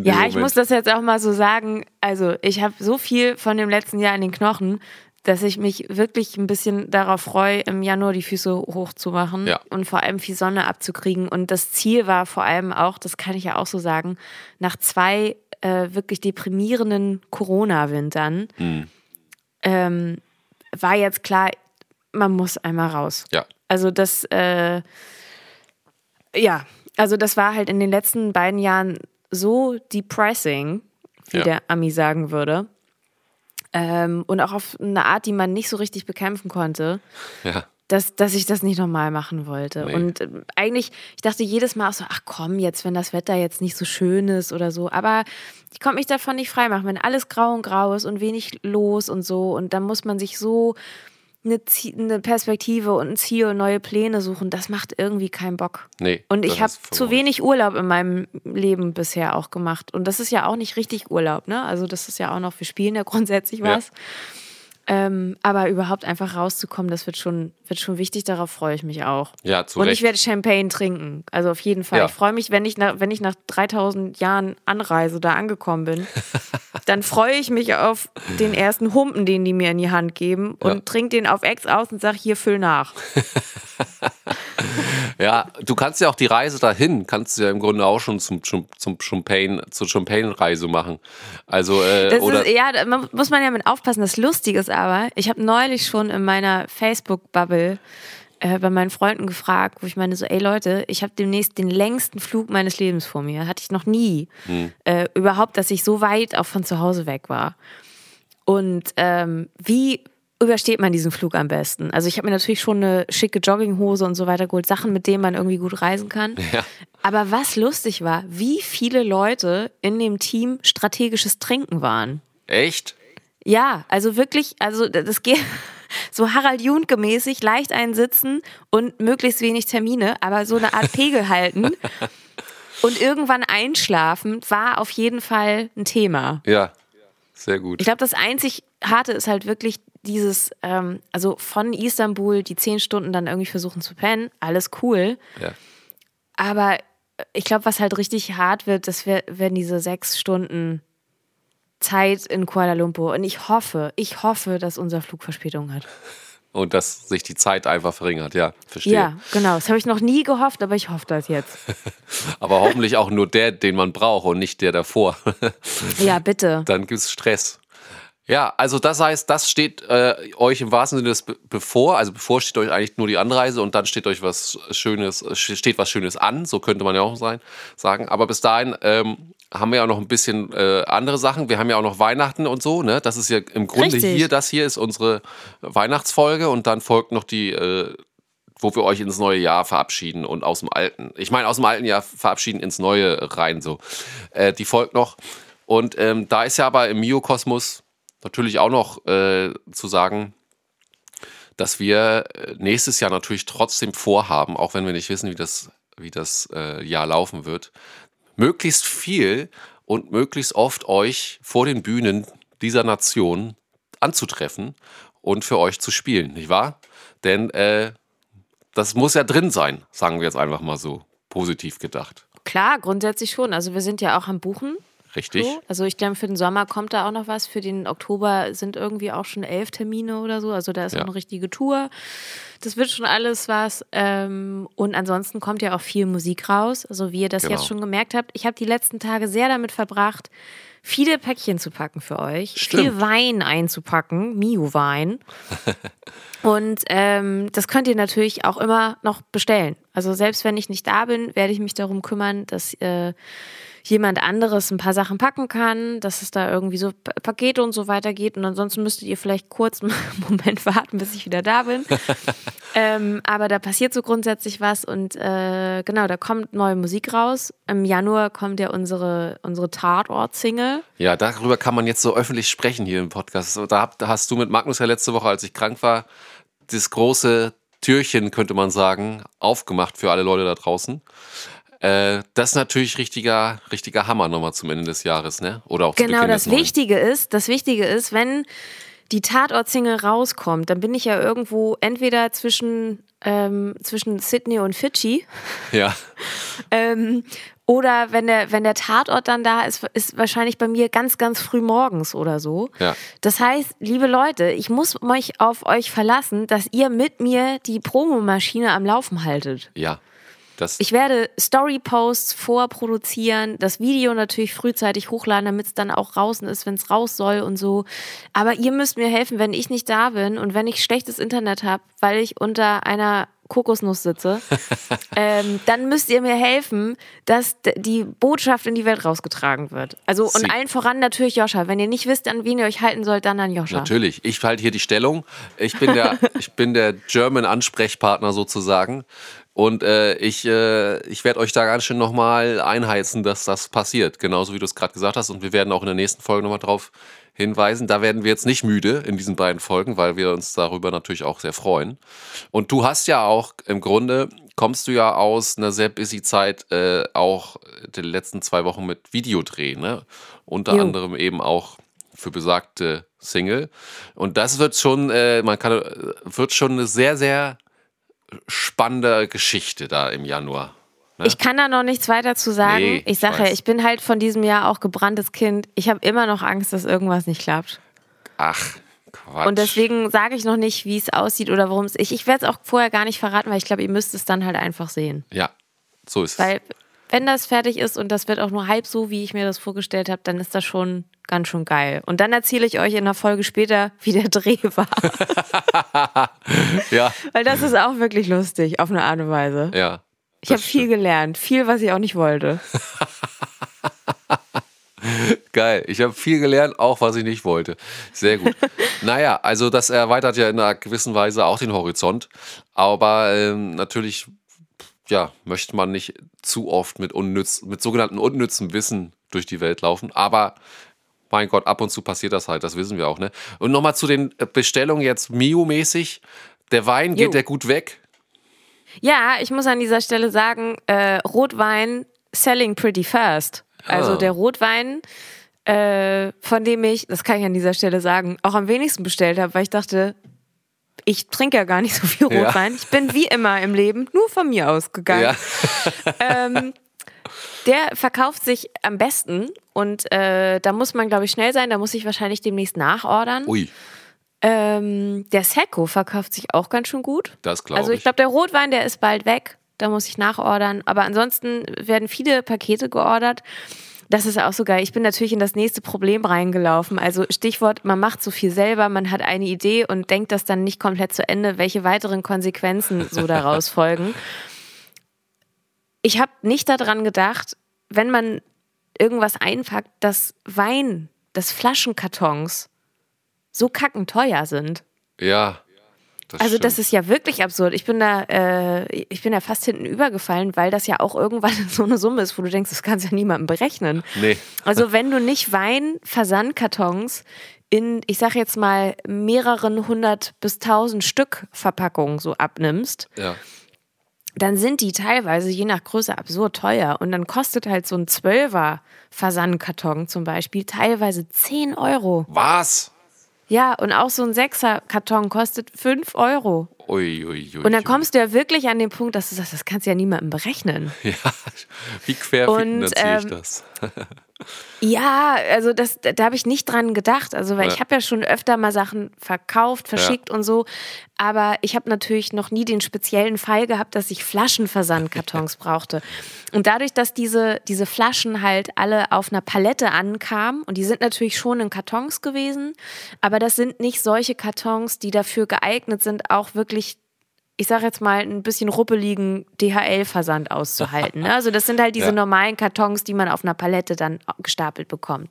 Ja, ich muss das jetzt auch mal so sagen. Also, ich habe so viel von dem letzten Jahr in den Knochen, dass ich mich wirklich ein bisschen darauf freue, im Januar die Füße hochzumachen Ja. und vor allem viel Sonne abzukriegen. Und das Ziel war vor allem auch, das kann ich ja auch so sagen, nach zwei äh, wirklich deprimierenden Corona-Wintern Hm. ähm, war jetzt klar, man muss einmal raus. Ja, Also das, äh, ja, also das war halt in den letzten beiden Jahren so depressing, wie Ja. der Ami sagen würde. Ähm, und auch auf eine Art, die man nicht so richtig bekämpfen konnte, ja. Dass, dass ich das nicht nochmal machen wollte. Nee. Und ähm, eigentlich, ich dachte jedes Mal auch so, ach komm, jetzt, wenn das Wetter jetzt nicht so schön ist oder so. Aber ich konnte mich davon nicht freimachen, wenn alles grau und grau ist und wenig los und so. Und dann muss man sich so eine, eine Perspektive und ein Ziel und neue Pläne suchen. Das macht irgendwie keinen Bock. Nee. Und ich habe zu wenig Urlaub in meinem Leben bisher auch gemacht. Und das ist ja auch nicht richtig Urlaub, ne? Also das ist ja auch noch, wir spielen ja <laughs> grundsätzlich Ja. Ähm, aber überhaupt einfach rauszukommen, das wird schon, wird schon wichtig. Darauf freue ich mich auch. Ja, zu Und Recht. ich werde Champagne trinken. Also auf jeden Fall. Ja. Ich freue mich, wenn ich, nach, wenn ich nach 3000 Jahren Anreise da angekommen bin. <laughs> dann freue ich mich auf den ersten Humpen, den die mir in die Hand geben und Ja. trinke den auf Ex aus und sage, hier füll nach. <laughs> Ja, du kannst ja auch die Reise dahin, kannst du ja im Grunde auch schon zum, zum, zum Champagne, zur Champagne-Reise machen. Also, äh, Das oder. ist, ja, da mu- muss man ja mit aufpassen. Das Lustige ist aber, ich habe neulich schon in meiner Facebook-Bubble äh, bei meinen Freunden gefragt, wo ich meine so, ey Leute, ich habe demnächst den längsten Flug meines Lebens vor mir. Hatte ich noch nie. Äh, überhaupt, dass ich so weit auch von zu Hause weg war. Und ähm, wie übersteht man diesen Flug am besten? Also ich habe mir natürlich schon eine schicke Jogginghose und so weiter geholt, Sachen, mit denen man irgendwie gut reisen kann. Ja. Aber was lustig war, wie viele Leute in dem Team strategisches Trinken waren. Echt? Ja, also wirklich, also das geht <laughs> so Harald Junke mäßig, leicht einsitzen und möglichst wenig Termine, aber so eine Art <laughs> Pegel halten und irgendwann einschlafen war auf jeden Fall ein Thema. Ja, sehr gut. Ich glaube, das einzig Harte ist halt wirklich dieses, ähm, also von Istanbul die zehn Stunden dann irgendwie versuchen zu pennen, alles cool. Ja. Aber ich glaube, was halt richtig hart wird, das wär, werden diese sechs Stunden Zeit in Kuala Lumpur. Und ich hoffe, ich hoffe, dass unser Flug Verspätung hat. Und dass sich die Zeit einfach verringert, ja, verstehe. Ja, genau. Das habe ich noch nie gehofft, aber ich hoffe das jetzt. <laughs> Aber hoffentlich auch nur der, den man braucht und nicht der davor. <laughs> Ja, bitte. Dann gibt es Stress. Ja, also das heißt, das steht äh, euch im wahrsten Sinne des be bevor. Also bevor steht euch eigentlich nur die Anreise und dann steht euch was Schönes, steht was Schönes an, so könnte man ja auch sein, sagen. Aber bis dahin ähm, haben wir ja auch noch ein bisschen äh, andere Sachen. Wir haben ja auch noch Weihnachten und so, ne? Das ist ja im Grunde Richtig. hier, das hier ist unsere Weihnachtsfolge und dann folgt noch die äh, wo wir euch ins neue Jahr verabschieden und aus dem alten, ich meine aus dem alten Jahr verabschieden ins neue rein so. Äh, die folgt noch. Und ähm, da ist ja aber im Miokosmos natürlich auch noch äh, zu sagen, dass wir äh, nächstes Jahr natürlich trotzdem vorhaben, auch wenn wir nicht wissen, wie das, wie das äh, Jahr laufen wird, möglichst viel und möglichst oft euch vor den Bühnen dieser Nation anzutreffen und für euch zu spielen, nicht wahr? Denn äh, das muss ja drin sein, sagen wir jetzt einfach mal so positiv gedacht. Klar, grundsätzlich schon. Also wir sind ja auch am Buchen. Richtig? So. Also ich glaube, für den Sommer kommt da auch noch was. Für den Oktober sind irgendwie auch schon elf Termine oder so. Also da ist Ja. auch eine richtige Tour. Das wird schon alles was. Ähm, und ansonsten kommt ja auch viel Musik raus. Also wie ihr das Genau. jetzt schon gemerkt habt, ich habe die letzten Tage sehr damit verbracht, viele Päckchen zu packen für euch. Stimmt. Viel Wein einzupacken, Mio-Wein. <laughs> Und ähm, das könnt ihr natürlich auch immer noch bestellen. Also selbst wenn ich nicht da bin, werde ich mich darum kümmern, dass äh, jemand anderes ein paar Sachen packen kann, dass es da irgendwie so Pa- Pakete und so weiter geht. Und ansonsten müsstet ihr vielleicht kurz <laughs> einen Moment warten, bis ich wieder da bin. <laughs> ähm, aber da passiert so grundsätzlich was und äh, genau, da kommt neue Musik raus. Im Januar kommt ja unsere, unsere Tatort-Single. Ja, darüber kann man jetzt so öffentlich sprechen hier im Podcast. Da hast du mit Magnus ja letzte Woche, als ich krank war, das große Türchen, könnte man sagen, aufgemacht für alle Leute da draußen. Äh, das ist natürlich richtiger, richtiger Hammer nochmal zum Ende des Jahres, ne? Oder auch zu Genau, das. Wichtige ist, das Wichtige ist, wenn die Tatort-Single rauskommt, dann bin ich ja irgendwo entweder zwischen, ähm, zwischen Sydney und Fidschi <laughs> Ja, <laughs> ähm, oder wenn der, wenn der Tatort dann da ist, ist wahrscheinlich bei mir ganz, ganz früh morgens oder so. Ja. Das heißt, liebe Leute, ich muss mich auf euch verlassen, dass ihr mit mir die Promomaschine am Laufen haltet. ja. Das, Ich werde Story-Posts vorproduzieren, das Video natürlich frühzeitig hochladen, damit es dann auch draußen ist, wenn es raus soll und so. Aber ihr müsst mir helfen, wenn ich nicht da bin und wenn ich schlechtes Internet habe, weil ich unter einer Kokosnuss sitze, <laughs> ähm, dann müsst ihr mir helfen, dass die Botschaft in die Welt rausgetragen wird. Also und Sie- allen voran natürlich Joscha. Wenn ihr nicht wisst, an wen ihr euch halten sollt, dann an Joscha. Natürlich. Ich halte hier die Stellung. Ich bin der, <laughs> ich bin der German Ansprechpartner sozusagen. Und äh, ich, äh, ich werde euch da ganz schön nochmal einheizen, dass das passiert. Genauso wie du es gerade gesagt hast. Und wir werden auch in der nächsten Folge nochmal drauf hinweisen. Da werden wir jetzt nicht müde in diesen beiden Folgen, weil wir uns darüber natürlich auch sehr freuen. Und du hast ja auch im Grunde, kommst du ja aus einer sehr busy Zeit, äh, auch die letzten zwei Wochen mit Videodreh, ne? Unter Jo. anderem eben auch für besagte Single. Und das wird schon, äh, man kann, wird schon eine sehr, sehr spannende Geschichte da im Januar. Ne? Ich kann da noch nichts weiter zu sagen. Nee, ich sage ja, ich bin halt von diesem Jahr auch gebranntes Kind. Ich habe immer noch Angst, dass irgendwas nicht klappt. Ach, Quatsch. Und deswegen sage ich noch nicht, wie es aussieht oder worum es ich. Ich werde es auch vorher gar nicht verraten, weil ich glaube, ihr müsst es dann halt einfach sehen. Ja, so ist es. Weil wenn das fertig ist und das wird auch nur halb so, wie ich mir das vorgestellt habe, dann ist das schon ganz schön geil. Und dann erzähle ich euch in einer Folge später, <laughs> wie der Dreh war. <laughs> ja. Weil das ist auch wirklich lustig, auf eine Art und Weise. Ja. Ich habe viel gelernt, viel, was ich auch nicht wollte. <laughs> Geil. Ich habe viel gelernt, auch was ich nicht wollte. Sehr gut. naja, also das erweitert ja in einer gewissen Weise auch den Horizont. Aber ähm, natürlich, ja, möchte man nicht zu oft mit, unnütz, mit sogenannten unnützem Wissen durch die Welt laufen. Aber mein Gott, ab und zu passiert das halt, das wissen wir auch. Ne? Und nochmal zu den Bestellungen jetzt Mio-mäßig. Der Wein, geht der gut weg? Ja, ich muss an dieser Stelle sagen, äh, Rotwein selling pretty fast. Also ah. der Rotwein, äh, von dem ich, das kann ich an dieser Stelle sagen, auch am wenigsten bestellt habe, weil ich dachte, ich trinke ja gar nicht so viel Rotwein. Ja. Ich bin wie immer im Leben nur von mir ausgegangen. Ja. <laughs> ähm, der verkauft sich am besten und äh, da muss man, glaube ich, schnell sein. Da muss ich wahrscheinlich demnächst nachordern. Ui. Ähm, der Secco verkauft sich auch ganz schön gut. Das glaube ich. Also ich glaube, der Rotwein, der ist bald weg. Da muss ich nachordern. Aber ansonsten werden viele Pakete geordert. Das ist auch so geil. Ich bin natürlich in das nächste Problem reingelaufen. Also Stichwort, man macht so viel selber, man hat eine Idee und denkt das dann nicht komplett zu Ende, welche weiteren Konsequenzen so daraus <laughs> folgen. Ich habe nicht daran gedacht, wenn man irgendwas einpackt, dass Wein, dass Flaschenkartons so kackenteuer sind. Ja. Das also stimmt. das ist ja wirklich absurd. Ich bin da, äh, ich bin da fast hinten übergefallen, weil das ja auch irgendwann <laughs> so eine Summe ist, wo du denkst, das kannst ja niemandem berechnen. Nee. Also wenn du nicht Wein, Versandkartons in, ich sag jetzt mal, mehreren hundert bis tausend Stück Verpackungen so abnimmst, ja. Dann sind die teilweise je nach Größe absurd teuer. Und dann kostet halt so ein Zwölfer Versandkarton zum Beispiel teilweise 10 Euro. Was? Ja, und auch so ein Sechser-Karton kostet 5 Euro. Ui, ui, ui, und dann kommst du ja wirklich an den Punkt, dass du sagst, das kannst du ja niemandem berechnen. <laughs> Ja, wie quer finanziere ähm, ich das? <laughs> ja, also das, da habe ich nicht dran gedacht. Also, weil ja. ich habe ja schon öfter mal Sachen verkauft, verschickt ja. und so. Aber ich habe natürlich noch nie den speziellen Fall gehabt, dass ich Flaschenversandkartons <laughs> brauchte. Und dadurch, dass diese, diese Flaschen halt alle auf einer Palette ankamen, und die sind natürlich schon in Kartons gewesen, aber das sind nicht solche Kartons, die dafür geeignet sind, auch wirklich ich sage jetzt mal, ein bisschen ruppeligen DHL-Versand auszuhalten. Ne? Also das sind halt diese ja. normalen Kartons, die man auf einer Palette dann gestapelt bekommt.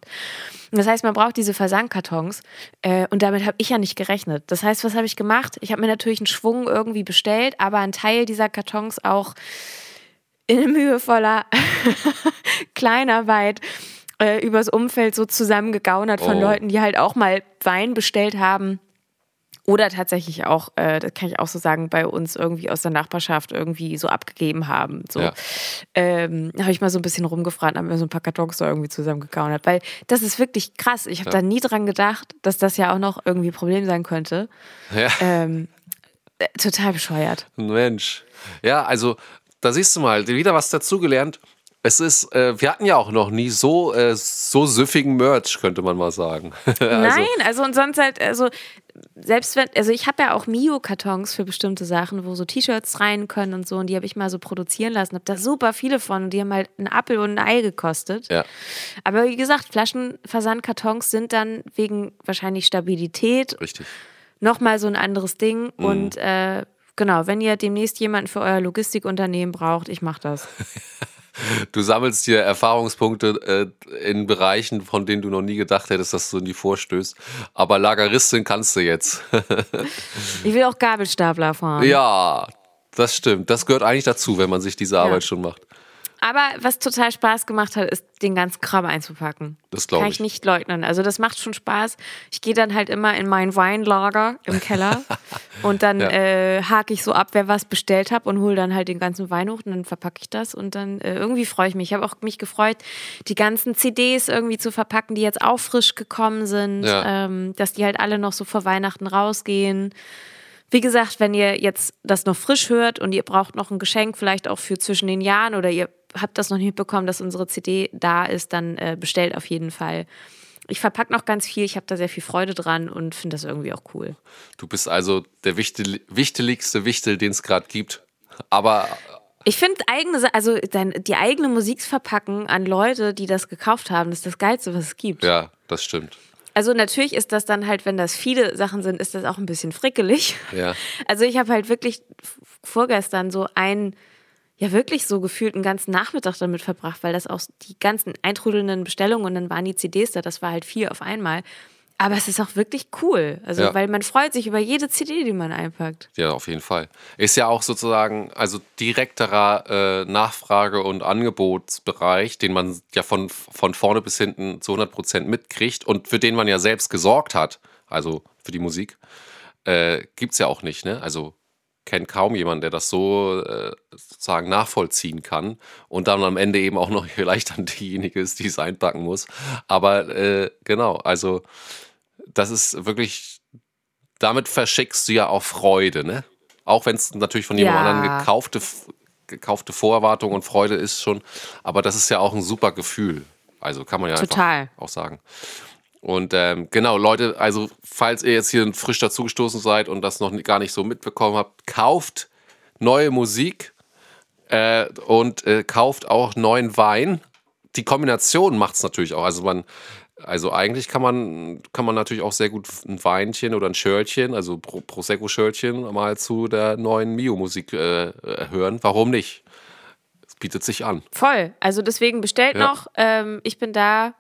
das heißt, man braucht diese Versandkartons äh, und damit habe ich ja nicht gerechnet. Das heißt, was habe ich gemacht? Ich habe mir natürlich einen Schwung irgendwie bestellt, aber einen Teil dieser Kartons auch in mühevoller <laughs> Kleinarbeit äh, übers Umfeld so zusammengegaunert von oh. Leuten, die halt auch mal Wein bestellt haben oder tatsächlich auch, äh, das kann ich auch so sagen, bei uns irgendwie aus der Nachbarschaft irgendwie so abgegeben haben. So. Ja. Ähm, habe ich mal so ein bisschen rumgefragt, haben mir so ein paar Kartons da irgendwie zusammengekaut. Weil das ist wirklich krass. Ich habe ja. da nie dran gedacht, dass das ja auch noch irgendwie ein Problem sein könnte. Ja. Ähm, äh, total bescheuert. Mensch. Ja, also da siehst du mal, wieder was dazugelernt. Es ist, äh, wir hatten ja auch noch nie so, äh, so süffigen Merch, könnte man mal sagen. <laughs> also, Nein, also und sonst halt, also selbst wenn, also ich habe ja auch Mio-Kartons für bestimmte Sachen, wo so T-Shirts rein können und so, und die habe ich mal so produzieren lassen. Habe da super viele von und die haben halt einen Apfel und ein Ei gekostet. Ja. Aber wie gesagt, Flaschenversandkartons sind dann wegen wahrscheinlich Stabilität Richtig. nochmal so ein anderes Ding. Mhm. Und äh, genau, wenn ihr demnächst jemanden für euer Logistikunternehmen braucht, ich mache das. <laughs> Du sammelst hier Erfahrungspunkte äh, in Bereichen, von denen du noch nie gedacht hättest, dass du in die vorstößt. Aber Lageristin kannst du jetzt. <laughs> ich will auch Gabelstapler fahren. Ja, das stimmt. Das gehört eigentlich dazu, wenn man sich diese Arbeit ja. schon macht. Aber was total Spaß gemacht hat, ist den ganzen Kram einzupacken. Das glaube Kann ich. ich nicht leugnen. Also das macht schon Spaß. Ich gehe dann halt immer in mein Weinlager im Keller <laughs> und dann Ja. äh, hake ich so ab, wer was bestellt hat und hole dann halt den ganzen Wein hoch und dann verpacke ich das und dann äh, irgendwie freue ich mich. Ich habe auch mich gefreut, die ganzen CDs irgendwie zu verpacken, die jetzt auch frisch gekommen sind, Ja. ähm, dass die halt alle noch so vor Weihnachten rausgehen. Wie gesagt, wenn ihr jetzt das noch frisch hört und ihr braucht noch ein Geschenk, vielleicht auch für zwischen den Jahren oder ihr habt das noch nicht mitbekommen, dass unsere CD da ist, dann äh, bestellt auf jeden Fall. Ich verpacke noch ganz viel, ich habe da sehr viel Freude dran und finde das irgendwie auch cool. Du bist also der wichtel, wichtigste Wichtel, den es gerade gibt. Aber Ich finde eigene, also dein, die eigene Musik verpacken an Leute, die das gekauft haben, das ist das Geilste, was es gibt. ja, das stimmt. Also natürlich ist das dann halt, wenn das viele Sachen sind, ist das auch ein bisschen frickelig. Ja. Also ich habe halt wirklich vorgestern so ein, ja wirklich so gefühlt einen ganzen Nachmittag damit verbracht, weil das auch die ganzen eintrudelnden Bestellungen und dann waren die CDs da, das war halt viel auf einmal. Aber es ist auch wirklich cool. Also, Ja. weil man freut sich über jede CD, die man einpackt. Ja, auf jeden Fall. Ist ja auch sozusagen also direkterer äh, Nachfrage- und Angebotsbereich, den man ja von, von vorne bis hinten zu 100 Prozent mitkriegt und für den man ja selbst gesorgt hat, also für die Musik, äh, gibt es ja auch nicht. Ne? Also kennt kaum jemand, der das so äh, sozusagen nachvollziehen kann und dann am Ende eben auch noch <laughs> vielleicht dann diejenige ist, die es einpacken muss. Aber äh, genau, also das ist wirklich, damit verschickst du ja auch Freude, ne? Auch wenn es natürlich von jemand Ja. anderen gekaufte, gekaufte Vorerwartung und Freude ist schon, aber das ist ja auch ein super Gefühl. Also kann man ja Total. auch sagen. Und ähm, genau, Leute, also falls ihr jetzt hier frisch dazugestoßen seid und das noch gar nicht so mitbekommen habt, kauft neue Musik äh, und äh, kauft auch neuen Wein. Die Kombination macht es natürlich auch. Also man, also eigentlich kann man, kann man natürlich auch sehr gut ein Weinchen oder ein Schörtchen, also Pro Prosecco-Schörtchen, mal zu der neuen Mio-Musik äh, hören. Warum nicht? Es bietet sich an. Voll. Also deswegen bestellt Ja. noch. Ähm, ich bin da.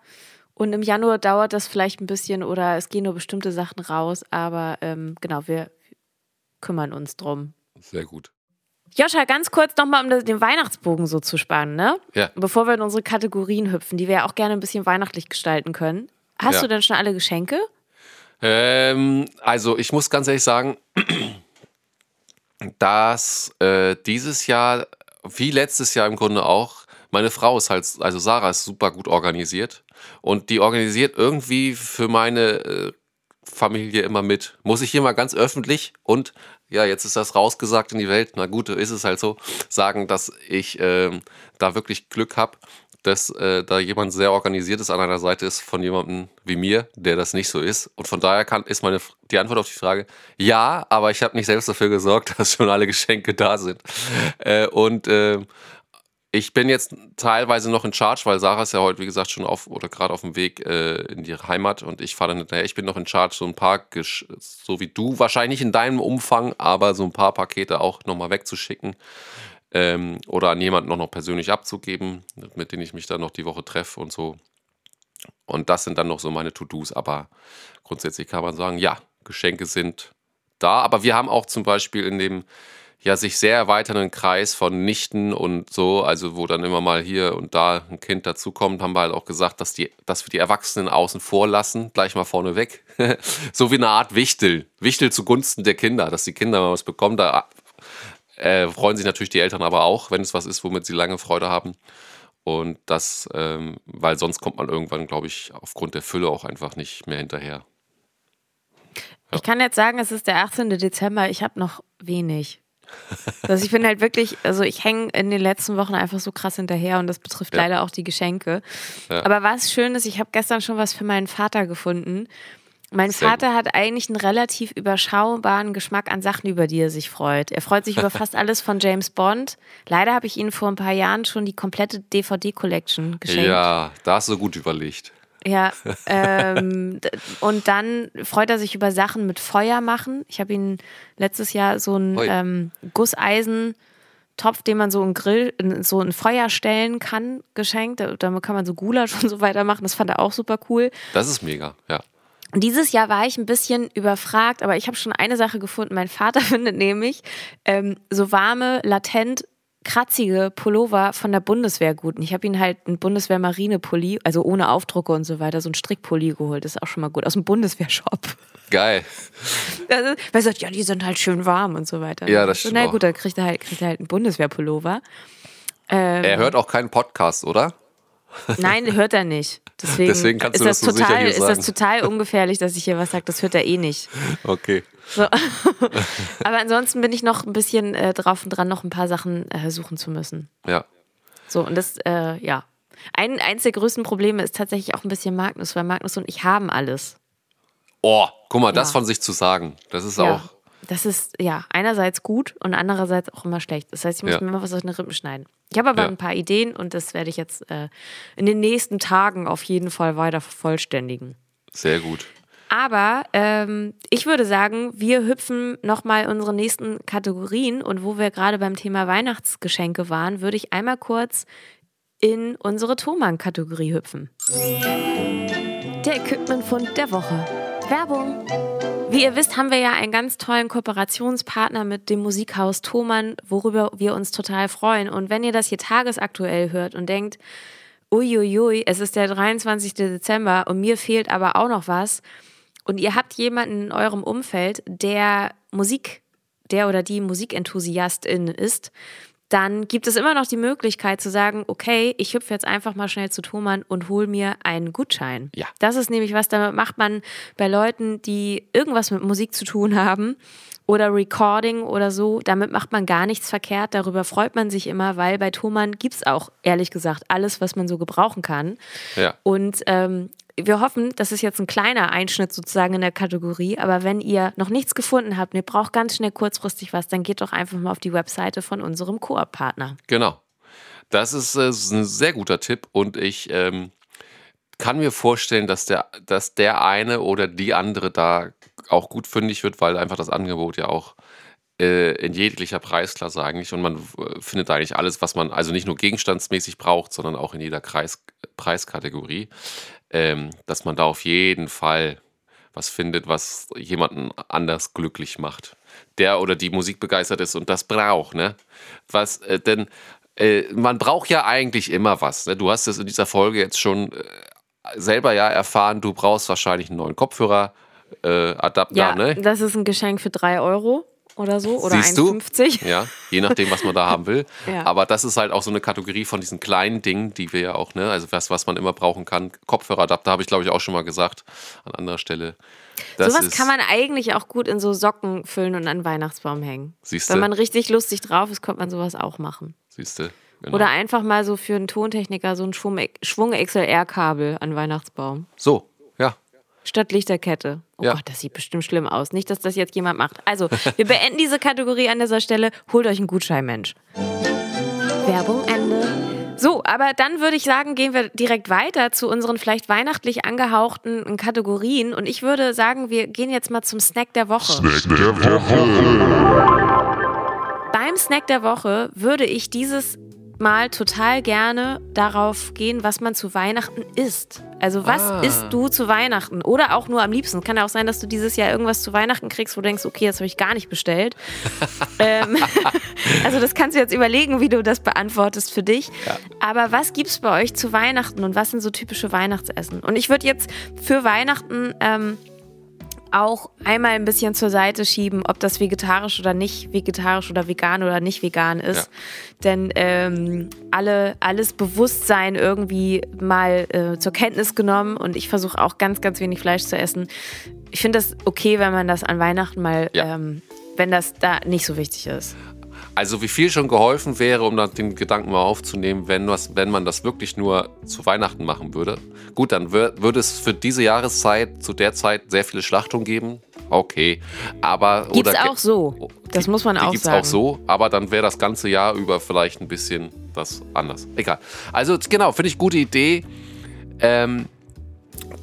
Und im Januar dauert das vielleicht ein bisschen oder es gehen nur bestimmte Sachen raus. Aber ähm, genau, wir kümmern uns drum. Sehr gut. Joscha, ganz kurz nochmal, um den Weihnachtsbogen so zu spannen, ne? Ja. Bevor wir in unsere Kategorien hüpfen, die wir ja auch gerne ein bisschen weihnachtlich gestalten können. Hast Ja. du denn schon alle Geschenke? Ähm, also ich muss ganz ehrlich sagen, <clears throat> dass äh, dieses Jahr, wie letztes Jahr im Grunde auch, meine Frau ist halt, also Sarah ist super gut organisiert und die organisiert irgendwie für meine äh, Familie immer mit. Muss ich hier mal ganz öffentlich und ja, jetzt ist das rausgesagt in die Welt, na gut, ist es halt so, sagen, dass ich ähm, da wirklich Glück habe, dass äh, da jemand sehr organisiert ist an einer Seite ist von jemandem wie mir, der das nicht so ist. Und von daher kann, ist meine die Antwort auf die Frage ja, aber ich habe nicht selbst dafür gesorgt, <laughs> dass schon alle Geschenke da sind. Äh, und äh, ich bin jetzt teilweise noch in Charge, weil Sarah ist ja heute, wie gesagt, schon auf oder gerade auf dem Weg äh, in die Heimat und ich fahre dann hinterher. Ich bin noch in Charge, so ein paar, so wie du, wahrscheinlich in deinem Umfang, aber so ein paar Pakete auch nochmal wegzuschicken ähm, oder an jemanden noch, noch persönlich abzugeben, mit dem ich mich dann noch die Woche treffe und so. Und das sind dann noch so meine To-Dos. Aber grundsätzlich kann man sagen, ja, Geschenke sind da. Aber wir haben auch zum Beispiel in dem ja sich sehr erweiternden Kreis von Nichten und so, also wo dann immer mal hier und da ein Kind dazukommt, haben wir halt auch gesagt, dass, die, dass wir die Erwachsenen außen vor lassen, gleich mal vorne weg. <laughs> so wie eine Art Wichtel. Wichtel zugunsten der Kinder, dass die Kinder mal was bekommen. Da äh, freuen sich natürlich die Eltern aber auch, wenn es was ist, womit sie lange Freude haben. Und das, ähm, weil sonst kommt man irgendwann, glaube ich, aufgrund der Fülle auch einfach nicht mehr hinterher. Ich kann jetzt sagen, es ist der 18. Dezember, ich habe noch wenig. Also ich bin halt wirklich, also ich hänge in den letzten Wochen einfach so krass hinterher und das betrifft Ja. leider auch die Geschenke. Ja. Aber was schön ist, ich habe gestern schon was für meinen Vater gefunden. Mein Sehr Vater hat eigentlich einen relativ überschaubaren Geschmack an Sachen, über die er sich freut. Er freut sich über <laughs> fast alles von James Bond. Leider habe ich ihm vor ein paar Jahren schon die komplette DVD-Collection geschenkt. Ja, da hast du gut überlegt. Ja, ähm, und dann freut er sich über Sachen mit Feuer machen. Ich habe ihm letztes Jahr so einen Ui. ähm, Gusseisentopf, den man so in Grill, in, so ein Feuer stellen kann, geschenkt. Da- Damit kann man so Gulasch <laughs> und so weiter machen. Das fand er auch super cool. Das ist mega, ja. Und dieses Jahr war ich ein bisschen überfragt, aber ich habe schon eine Sache gefunden. Mein Vater <laughs> findet nämlich ähm, so warme, latent kratzige Pullover von der Bundeswehr gut. Und ich habe ihn halt einen Bundeswehr-Marine-Pulli, also ohne Aufdrucke und so weiter, so ein Strickpulli geholt. Das ist auch schon mal gut. Aus dem Bundeswehr-Shop. Geil. Also, weil er sagt, ja, die sind halt schön warm und so weiter. Ja, das stimmt Na gut, dann kriegt er halt, kriegt er halt einen Bundeswehr-Pullover. Ähm, Er hört auch keinen Podcast, oder? Nein, hört er nicht. Deswegen, Deswegen kannst ist du das, das so total, ist das total ungefährlich, dass ich hier was sage. Das hört er eh nicht. Okay. So. <laughs> Aber ansonsten bin ich noch ein bisschen äh, drauf und dran, noch ein paar Sachen äh, suchen zu müssen. Ja. So, und das, äh, ja. Ein, eins der größten Probleme ist tatsächlich auch ein bisschen Magnus, weil Magnus und ich haben alles. Oh, guck mal, das Ja. von sich zu sagen, das ist Ja. auch. Das ist ja einerseits gut und andererseits auch immer schlecht. Das heißt, ich muss Ja. mir immer was aus den Rippen schneiden. Ich habe aber Ja. ein paar Ideen und das werde ich jetzt äh, in den nächsten Tagen auf jeden Fall weiter vervollständigen. Sehr gut. Aber ähm, ich würde sagen, wir hüpfen nochmal unsere nächsten Kategorien und wo wir gerade beim Thema Weihnachtsgeschenke waren, würde ich einmal kurz in unsere Thomann-Kategorie hüpfen. Der Equipmentfund der Woche. Werbung. Wie ihr wisst, haben wir ja einen ganz tollen Kooperationspartner mit dem Musikhaus Thomann, worüber wir uns total freuen. Und wenn ihr das hier tagesaktuell hört und denkt, uiuiui, es ist der 23. Dezember und mir fehlt aber auch noch was und ihr habt jemanden in eurem Umfeld, der Musik, der oder die Musikenthusiastin ist, dann gibt es immer noch die Möglichkeit zu sagen, okay, ich hüpfe jetzt einfach mal schnell zu Thomann und hol mir einen Gutschein. Ja. Das ist nämlich was, damit macht man bei Leuten, die irgendwas mit Musik zu tun haben oder Recording oder so, damit macht man gar nichts verkehrt. Darüber freut man sich immer, weil bei Thomann gibt es auch, ehrlich gesagt, alles, was man so gebrauchen kann. Ja. Und ähm, wir hoffen, das ist jetzt ein kleiner Einschnitt sozusagen in der Kategorie, aber wenn ihr noch nichts gefunden habt ihr braucht ganz schnell kurzfristig was, dann geht doch einfach mal auf die Webseite von unserem Koop-Partner. Genau. Das ist, äh, ist ein sehr guter Tipp und ich ähm, kann mir vorstellen, dass der, dass der eine oder die andere da auch gut fündig wird, weil einfach das Angebot ja auch äh, in jeglicher Preisklasse eigentlich und man äh, findet eigentlich alles, was man also nicht nur gegenstandsmäßig braucht, sondern auch in jeder Kreis, Preiskategorie, ähm, dass man da auf jeden Fall was findet, was jemanden anders glücklich macht, der oder die Musik begeistert ist und das braucht, ne? Was äh, denn äh, man braucht ja eigentlich immer was. Ne? Du hast es in dieser Folge jetzt schon äh, selber ja erfahren, du brauchst wahrscheinlich einen neuen Kopfhörer, äh, Adapter, Ja, ne? das ist ein Geschenk für 3 Euro oder so oder Siehst du? 1,50. Ja, je nachdem, was man da haben will. <laughs> Ja. Aber das ist halt auch so eine Kategorie von diesen kleinen Dingen, die wir ja auch, ne, also was, was man immer brauchen kann. Kopfhöreradapter habe ich, glaube ich, auch schon mal gesagt an anderer Stelle. Das Sowas kann man eigentlich auch gut in so Socken füllen und an Weihnachtsbaum hängen. Siehste. Wenn man richtig lustig drauf ist, könnte man sowas auch machen. Siehste. Genau. Oder einfach mal so für einen Tontechniker so ein Schwung, Schwung XLR-Kabel an Weihnachtsbaum. so, ja. Statt Lichterkette. Oh Ja. Gott, das sieht bestimmt schlimm aus. Nicht, dass das jetzt jemand macht. Also, wir beenden diese Kategorie an dieser Stelle. Holt euch einen Gutschein, Mensch. Werbung Ende. So, aber dann würde ich sagen, gehen wir direkt weiter zu unseren vielleicht weihnachtlich angehauchten Kategorien. Und ich würde sagen, wir gehen jetzt mal zum Snack der Woche. Beim Snack der Woche würde ich dieses Mal total gerne darauf gehen, was man zu Weihnachten isst. Also was Ah. isst du zu Weihnachten? Oder auch nur am liebsten. Kann ja auch sein, dass du dieses Jahr irgendwas zu Weihnachten kriegst, wo du denkst, okay, das habe ich gar nicht bestellt. <laughs> ähm, <laughs> also das kannst du jetzt überlegen, wie du das beantwortest für dich. Aber was gibt's bei euch zu Weihnachten und was sind so typische Weihnachtsessen? Und ich würde jetzt für Weihnachten ähm, auch einmal ein bisschen zur Seite schieben, ob das vegetarisch oder nicht vegetarisch oder vegan oder nicht vegan ist. Denn ähm, alle, alles Bewusstsein irgendwie mal äh, zur Kenntnis genommen und ich versuche auch ganz, ganz wenig Fleisch zu essen. Ich finde das okay, wenn man das an Weihnachten mal, Ja. ähm, wenn das da nicht so wichtig ist. Also wie viel schon geholfen wäre, um dann den Gedanken mal aufzunehmen, wenn, was, wenn man das wirklich nur zu Weihnachten machen würde. Gut, dann wür- würde es für diese Jahreszeit zu der Zeit sehr viele Schlachtungen geben. Okay, aber Gibt's oder ge- auch so. Das die- muss man auch gibt's sagen. auch so, aber dann wäre das ganze Jahr über vielleicht ein bisschen das anders. Egal. Also genau, finde ich gute Idee. Ähm,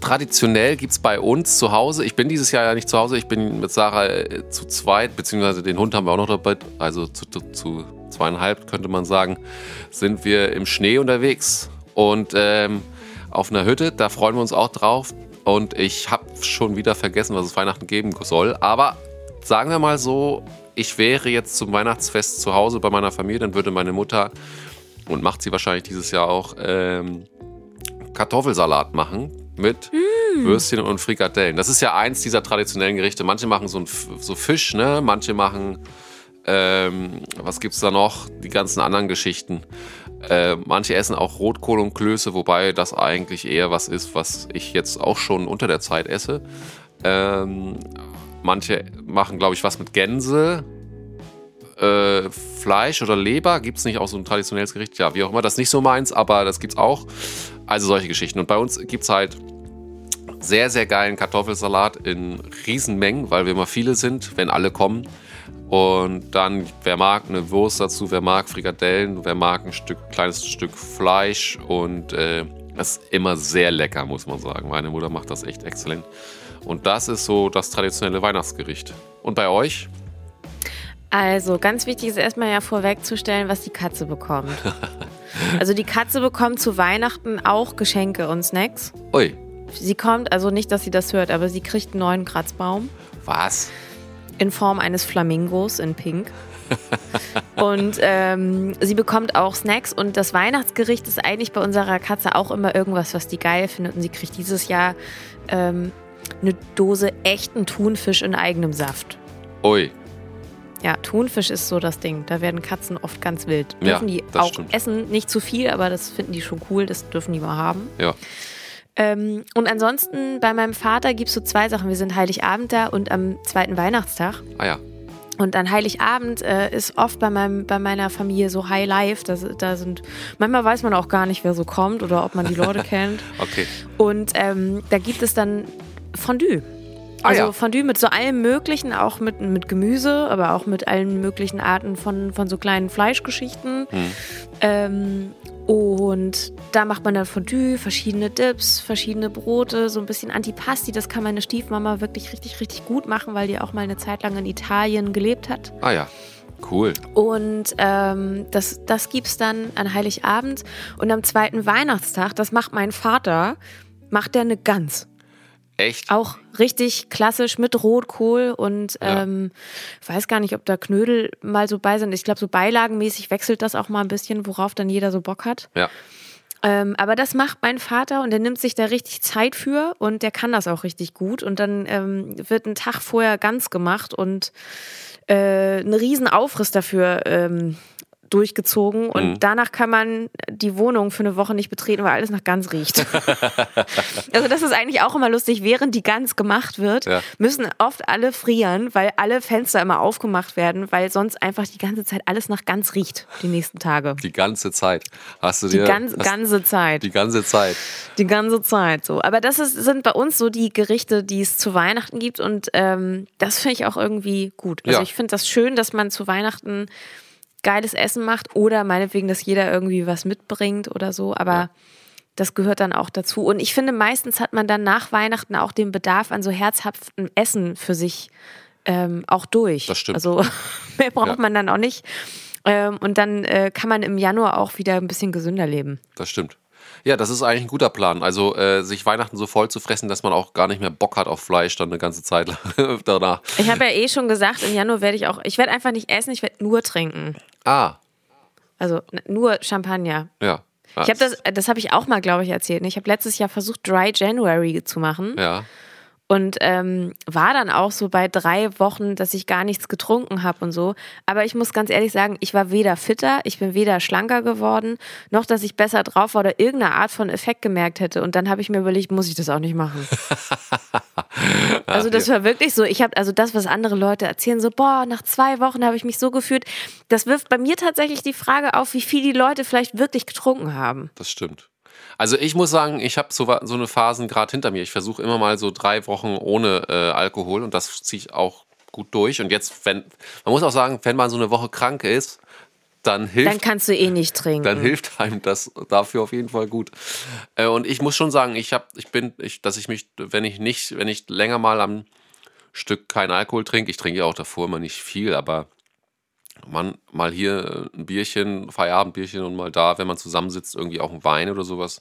traditionell gibt es bei uns zu Hause, ich bin dieses Jahr ja nicht zu Hause, ich bin mit Sarah äh, zu zweit, beziehungsweise den Hund haben wir auch noch dabei, also zu, zu, zu zweieinhalb könnte man sagen, sind wir im Schnee unterwegs und ähm, auf einer Hütte, da freuen wir uns auch drauf. Und ich habe schon wieder vergessen, was es Weihnachten geben soll. Aber sagen wir mal so, ich wäre jetzt zum Weihnachtsfest zu Hause bei meiner Familie, dann würde meine Mutter, und macht sie wahrscheinlich dieses Jahr auch, ähm, Kartoffelsalat machen mit Würstchen und Frikadellen. Das ist ja eins dieser traditionellen Gerichte. Manche machen so, ein, so Fisch, ne? Manche machen, ähm, was gibt's da noch? Die ganzen anderen Geschichten. Äh, manche essen auch Rotkohl und Klöße, wobei das eigentlich eher was ist, was ich jetzt auch schon unter der Zeit esse. Ähm, manche machen, glaube ich, was mit Gänse. Äh, Fleisch oder Leber gibt es nicht auch so ein traditionelles Gericht? Ja, wie auch immer, das ist nicht so meins, aber das gibt's auch. Also solche Geschichten. Und bei uns gibt's halt sehr, sehr geilen Kartoffelsalat in Riesenmengen, weil wir immer viele sind, wenn alle kommen. Und dann, wer mag, eine Wurst dazu, wer mag Frikadellen, wer mag ein Stück, kleines Stück Fleisch. Und äh, das ist immer sehr lecker, muss man sagen. Meine Mutter macht das echt exzellent. Und das ist so das traditionelle Weihnachtsgericht. Und bei euch? Also, ganz wichtig ist erstmal ja vorwegzustellen, was die Katze bekommt. <laughs> Also, die Katze bekommt zu Weihnachten auch Geschenke und Snacks. Ui, Sie kommt, also nicht, dass sie das hört, aber sie kriegt einen neuen Kratzbaum was? In Form eines Flamingos in Pink. und ähm, sie bekommt auch Snacks und das Weihnachtsgericht ist eigentlich bei unserer Katze auch immer irgendwas, was die geil findet. Und sie kriegt dieses Jahr ähm, eine Dose echten Thunfisch in eigenem Saft. Ui, Ja, Thunfisch ist so das Ding. Da werden Katzen oft ganz wild. Ja, Dürfen die das auch stimmt. essen, nicht zu viel, aber das finden die schon cool, das dürfen die mal haben. ja. Ähm, und ansonsten bei meinem Vater gibt es so zwei Sachen. Wir sind Heiligabend da und am zweiten Weihnachtstag. Ah ja. Und an Heiligabend äh, ist oft bei, meinem, bei meiner Familie so High Life. Da, da sind, manchmal weiß man auch gar nicht, wer so kommt oder ob man die Leute <laughs> kennt. Okay. Und ähm, da gibt es dann Fondue. Ah, Also ja. Fondue mit so allem Möglichen, auch mit, mit Gemüse, aber auch mit allen möglichen Arten von, von so kleinen Fleischgeschichten. Hm. Ähm, und da macht man dann Fondue, verschiedene Dips, verschiedene Brote, so ein bisschen Antipasti. Das kann meine Stiefmama wirklich richtig, richtig gut machen, weil die auch mal eine Zeit lang in Italien gelebt hat. Ah ja. Cool. Und ähm, das, das gibt's dann an Heiligabend. Und am zweiten Weihnachtstag, das macht mein Vater, macht der eine Gans. Echt? Auch richtig klassisch mit Rotkohl und Ja. ähm, ich weiß gar nicht, ob da Knödel mal so bei sind. Ich glaube, so beilagenmäßig wechselt das auch mal ein bisschen, worauf dann jeder so Bock hat. Ja. Ähm, aber das macht mein Vater und der nimmt sich da richtig Zeit für und der kann das auch richtig gut. Und dann ähm, wird ein Tag vorher ganz gemacht und äh, ein riesen Aufriss dafür ähm, durchgezogen. Und Mhm. danach kann man die Wohnung für eine Woche nicht betreten, weil alles nach Gans riecht. <laughs> also das ist eigentlich auch immer lustig. Während die Gans gemacht wird, Ja. müssen oft alle frieren, weil alle Fenster immer aufgemacht werden, weil sonst einfach die ganze Zeit alles nach Gans riecht, die nächsten Tage. Die ganze Zeit. Hast du Die dir. ganz, hast, ganze Zeit. die ganze Zeit. Die ganze Zeit so. Aber das ist, sind bei uns so die Gerichte, die es zu Weihnachten gibt. Und ähm, das finde ich auch irgendwie gut. Also Ja. ich finde das schön, dass man zu Weihnachten geiles Essen macht oder meinetwegen, dass jeder irgendwie was mitbringt oder so. Aber das gehört dann auch dazu. Und ich finde, meistens hat man dann nach Weihnachten auch den Bedarf an so herzhaftem Essen für sich ähm, auch durch. Das stimmt. Also <laughs> mehr braucht Ja. man dann auch nicht. Ähm, und dann äh, kann man im Januar auch wieder ein bisschen gesünder leben. Das stimmt. Ja, das ist eigentlich ein guter Plan. Also äh, sich Weihnachten so voll zu fressen, dass man auch gar nicht mehr Bock hat auf Fleisch dann eine ganze Zeit lang <laughs> danach. Ich habe ja eh schon gesagt, im Januar werde ich auch, ich werde einfach nicht essen, ich werde nur trinken. Ah, Also nur Champagner. ja. Ich habe das, das habe ich auch mal, glaube ich, erzählt. ne? Ich habe letztes Jahr versucht, Dry January zu machen Ja. Und ähm, war dann auch so bei drei Wochen, dass ich gar nichts getrunken habe und so. Aber ich muss ganz ehrlich sagen, ich war weder fitter, ich bin weder schlanker geworden, noch dass ich besser drauf war oder irgendeine Art von Effekt gemerkt hätte. Und dann habe ich mir überlegt, muss ich das auch nicht machen. <laughs> Also das war wirklich so. Ich habe also das, was andere Leute erzählen, so boah, nach zwei Wochen habe ich mich so gefühlt. Das wirft bei mir tatsächlich die Frage auf, wie viel die Leute vielleicht wirklich getrunken haben. Das stimmt. Also ich muss sagen, ich habe so, so eine Phasen gerade hinter mir. Ich versuche immer mal so drei Wochen ohne äh, Alkohol und das ziehe ich auch gut durch. Und jetzt, wenn, man muss auch sagen, wenn man so eine Woche krank ist, dann hilft Dann kannst du eh nicht trinken. dann hilft einem das dafür auf jeden Fall gut. Äh, und ich muss schon sagen, ich habe, ich bin, ich, dass ich mich, wenn ich nicht, wenn ich länger mal am Stück keinen Alkohol trinke, ich trinke ja auch davor immer nicht viel, aber man mal hier ein Bierchen, Feierabendbierchen und mal da, wenn man zusammensitzt, irgendwie auch ein Wein oder sowas,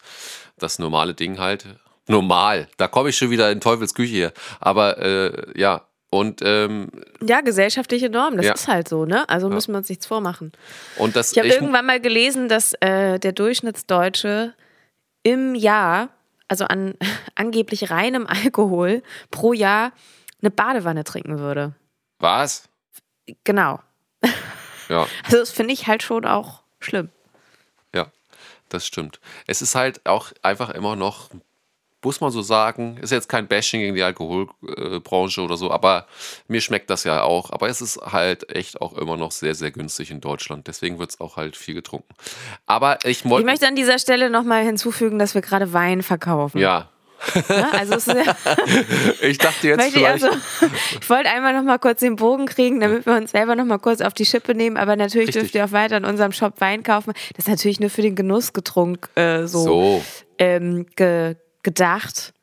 das normale Ding halt. Normal, da komme ich schon wieder in Teufels Küche hier. Aber äh, ja, Und ähm, Ja, gesellschaftliche Norm, das Ja. ist halt so, ne? Also müssen wir uns nichts vormachen. und das Ich habe irgendwann mal gelesen, dass äh, der Durchschnittsdeutsche im Jahr, also an <laughs> angeblich reinem Alkohol pro Jahr eine Badewanne trinken würde. was? Genau. Ja. Also das finde ich halt schon auch schlimm. Ja, das stimmt. Es ist halt auch einfach immer noch, muss man so sagen, ist jetzt kein Bashing gegen die Alkoholbranche oder so, aber mir schmeckt das ja auch. Aber es ist halt echt auch immer noch sehr, sehr günstig in Deutschland. Deswegen wird es auch halt viel getrunken. Aber ich Ich möchte an dieser Stelle nochmal hinzufügen, dass wir gerade Wein verkaufen. Ja, Ne? Also es <laughs> ich dachte jetzt vielleicht. also, ich wollte einmal nochmal kurz den Bogen kriegen, damit wir uns selber nochmal kurz auf die Schippe nehmen. Aber natürlich Richtig. dürft ihr auch weiter in unserem Shop Wein kaufen. Das ist natürlich nur für den Genuss getrunken äh, so, so, Ähm, ge gedacht.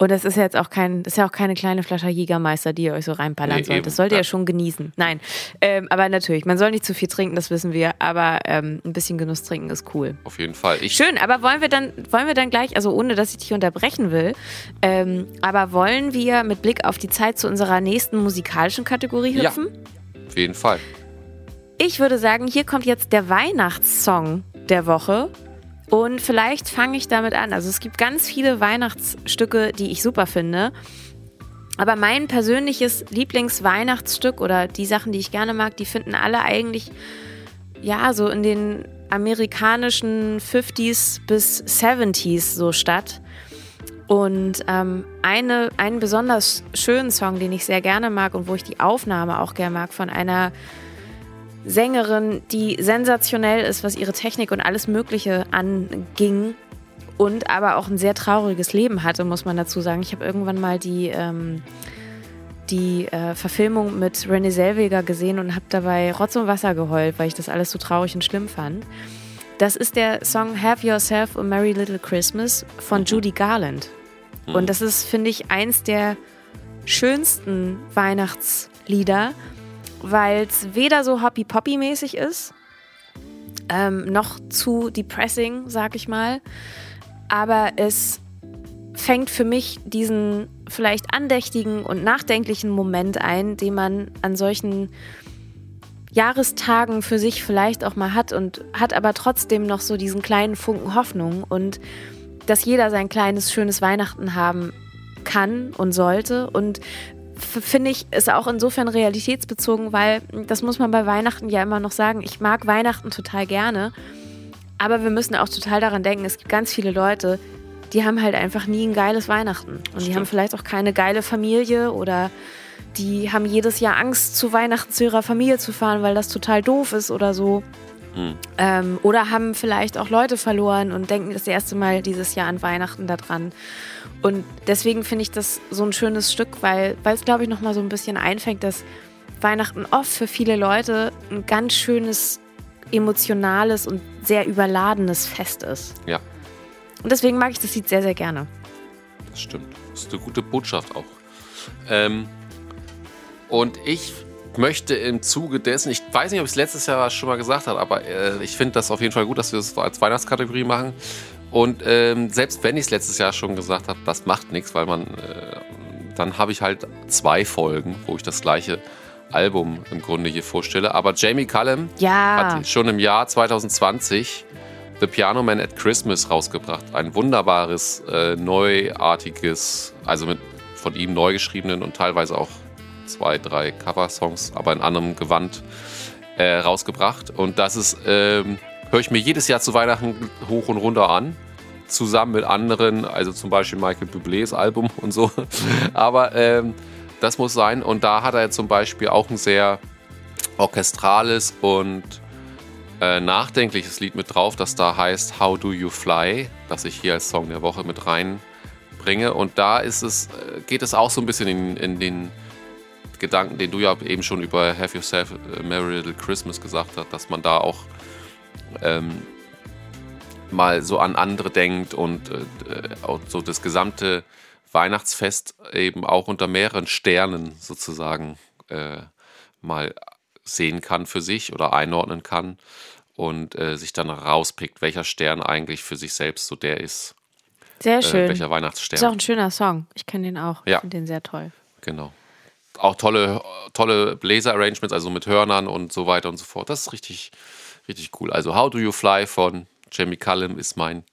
Ja. Und das ist jetzt auch kein, das ist ja auch keine kleine Flasche Jägermeister, die ihr euch so reinballern Nee, sollt. eben, Das sollt ihr ja ja. schon genießen. Nein, ähm, aber natürlich, man soll nicht zu viel trinken, das wissen wir. Aber ähm, ein bisschen Genuss trinken ist cool. Auf jeden Fall. Ich, Schön, aber wollen wir dann, wollen wir dann gleich, also ohne dass ich dich unterbrechen will, ähm, aber wollen wir mit Blick auf die Zeit zu unserer nächsten musikalischen Kategorie Ja. hüpfen? auf jeden Fall. Ich würde sagen, hier kommt jetzt der Weihnachtssong der Woche. Und vielleicht fange ich damit an. Also es gibt ganz viele Weihnachtsstücke, die ich super finde. Aber mein persönliches Lieblingsweihnachtsstück oder die Sachen, die ich gerne mag, die finden alle eigentlich ja so in den amerikanischen 50s bis 70s so statt. Und ähm, eine, einen besonders schönen Song, den ich sehr gerne mag und wo ich die Aufnahme auch gerne mag, von einer Sängerin, die sensationell ist, was ihre Technik und alles Mögliche anging und aber auch ein sehr trauriges Leben hatte, muss man dazu sagen. Ich habe irgendwann mal die, ähm, die äh, Verfilmung mit Renée Zellweger gesehen und habe dabei Rotz und Wasser geheult, weil ich das alles so traurig und schlimm fand. Das ist der Song Have Yourself a Merry Little Christmas von Judy Garland. Und das ist, finde ich, eins der schönsten Weihnachtslieder, weil es weder so hoppy-poppy-mäßig ist, ähm, noch zu depressing, sag ich mal. Aber es fängt für mich diesen vielleicht andächtigen und nachdenklichen Moment ein, den man an solchen Jahrestagen für sich vielleicht auch mal hat und hat aber trotzdem noch so diesen kleinen Funken Hoffnung und dass jeder sein kleines, schönes Weihnachten haben kann und sollte. Und finde ich, ist auch insofern realitätsbezogen, weil das muss man bei Weihnachten ja immer noch sagen. Ich mag Weihnachten total gerne, aber wir müssen auch total daran denken, es gibt ganz viele Leute, die haben halt einfach nie ein geiles Weihnachten. Und die Stimmt. haben vielleicht auch keine geile Familie oder die haben jedes Jahr Angst, zu Weihnachten zu ihrer Familie zu fahren, weil das total doof ist oder so. Ähm, oder haben vielleicht auch Leute verloren und denken das erste Mal dieses Jahr an Weihnachten daran. Und deswegen finde ich das so ein schönes Stück, weil es, glaube ich, nochmal so ein bisschen einfängt, dass Weihnachten oft für viele Leute ein ganz schönes, emotionales und sehr überladenes Fest ist. Ja, Und deswegen mag ich das Lied sehr, sehr gerne. das stimmt. Das ist eine gute Botschaft auch. Ähm, und ich möchte im Zuge dessen, ich weiß nicht, ob ich es letztes Jahr schon mal gesagt habe, aber äh, ich finde das auf jeden Fall gut, dass wir es als Weihnachtskategorie machen. Und ähm, selbst wenn ich es letztes Jahr schon gesagt habe, das macht nichts, weil man, äh, dann habe ich halt zwei Folgen, wo ich das gleiche Album im Grunde hier vorstelle. Aber Jamie Cullum Ja. hat schon im Jahr 2020 The Piano Man at Christmas rausgebracht. Ein wunderbares, äh, neuartiges, also mit von ihm neu geschriebenen und teilweise auch zwei, drei Cover-Songs, aber in anderem Gewand äh, rausgebracht. Und das ist, ähm, höre ich mir jedes Jahr zu Weihnachten hoch und runter an. Zusammen mit anderen, also zum Beispiel Michael Bublés Album <laughs> und so. aber ähm, das muss sein. Und da hat er zum Beispiel auch ein sehr orchestrales und äh, nachdenkliches Lied mit drauf, das da heißt How Do You Fly, das ich hier als Song der Woche mit reinbringe. Und da ist es, äh, geht es auch so ein bisschen in, in den Gedanken, den du ja eben schon über Have Yourself a Merry Little Christmas gesagt hast, dass man da auch ähm, mal so an andere denkt und äh, auch so das gesamte Weihnachtsfest eben auch unter mehreren Sternen sozusagen äh, mal sehen kann für sich oder einordnen kann und äh, sich dann rauspickt, welcher Stern eigentlich für sich selbst so der ist, Sehr äh, schön. welcher ist auch Weihnachtsstern. ein schöner Song. Ich kenne den auch. Ja. Ich finde den sehr toll. Genau. auch tolle, tolle Blazer-Arrangements, also mit Hörnern und so weiter und so fort. Das ist richtig, richtig cool. Also How Do You Fly von Jamie Cullum ist mein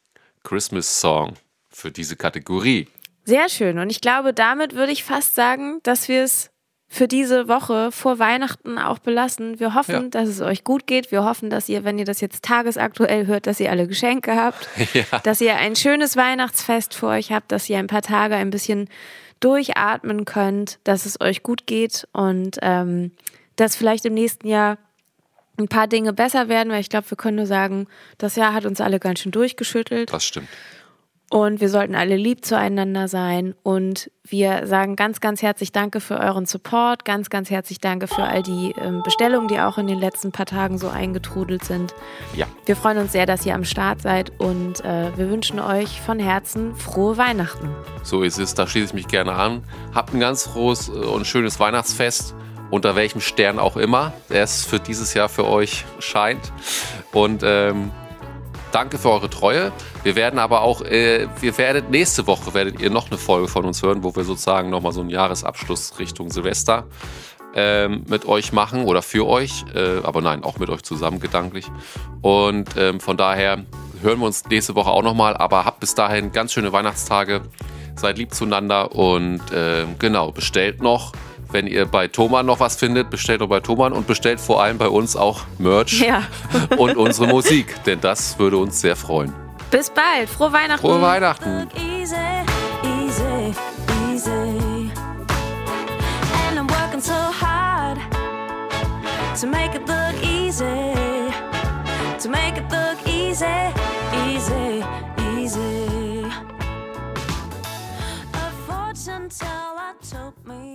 Christmas-Song für diese Kategorie. Sehr schön. Und ich glaube, damit würde ich fast sagen, dass wir es für diese Woche vor Weihnachten auch belassen. Wir hoffen, ja. dass es euch gut geht. Wir hoffen, dass ihr, wenn ihr das jetzt tagesaktuell hört, dass ihr alle Geschenke habt, <laughs> ja. dass ihr ein schönes Weihnachtsfest vor euch habt, dass ihr ein paar Tage ein bisschen durchatmen könnt, dass es euch gut geht und ähm, dass vielleicht im nächsten Jahr ein paar Dinge besser werden, weil ich glaube, wir können nur sagen, das Jahr hat uns alle ganz schön durchgeschüttelt. Das stimmt. Und wir sollten alle lieb zueinander sein. Und wir sagen ganz, ganz herzlich Danke für euren Support. Ganz, ganz herzlich Danke für all die ähm, Bestellungen, die auch in den letzten paar Tagen so eingetrudelt sind. Ja. Wir freuen uns sehr, dass ihr am Start seid und äh, wir wünschen euch von Herzen frohe Weihnachten. So ist es. Da schließe ich mich gerne an. Habt ein ganz frohes äh, und schönes Weihnachtsfest unter welchem Stern auch immer es für dieses Jahr für euch scheint. Und ähm, danke für eure Treue. Wir werden aber auch, äh, wir werdet nächste Woche werdet ihr noch eine Folge von uns hören, wo wir sozusagen nochmal so einen Jahresabschluss Richtung Silvester ähm, mit euch machen oder für euch, äh, aber nein, auch mit euch zusammen gedanklich. Und ähm, von daher hören wir uns nächste Woche auch nochmal, aber habt bis dahin ganz schöne Weihnachtstage, seid lieb zueinander und äh, genau, bestellt noch wenn ihr bei Thoman noch was findet, bestellt doch bei Thoman und bestellt vor allem bei uns auch Merch ja. <laughs> und unsere Musik, denn das würde uns sehr freuen. Bis bald, frohe Weihnachten. Frohe Weihnachten. To make it look easy, to make it look easy, easy, easy. A fortune teller told me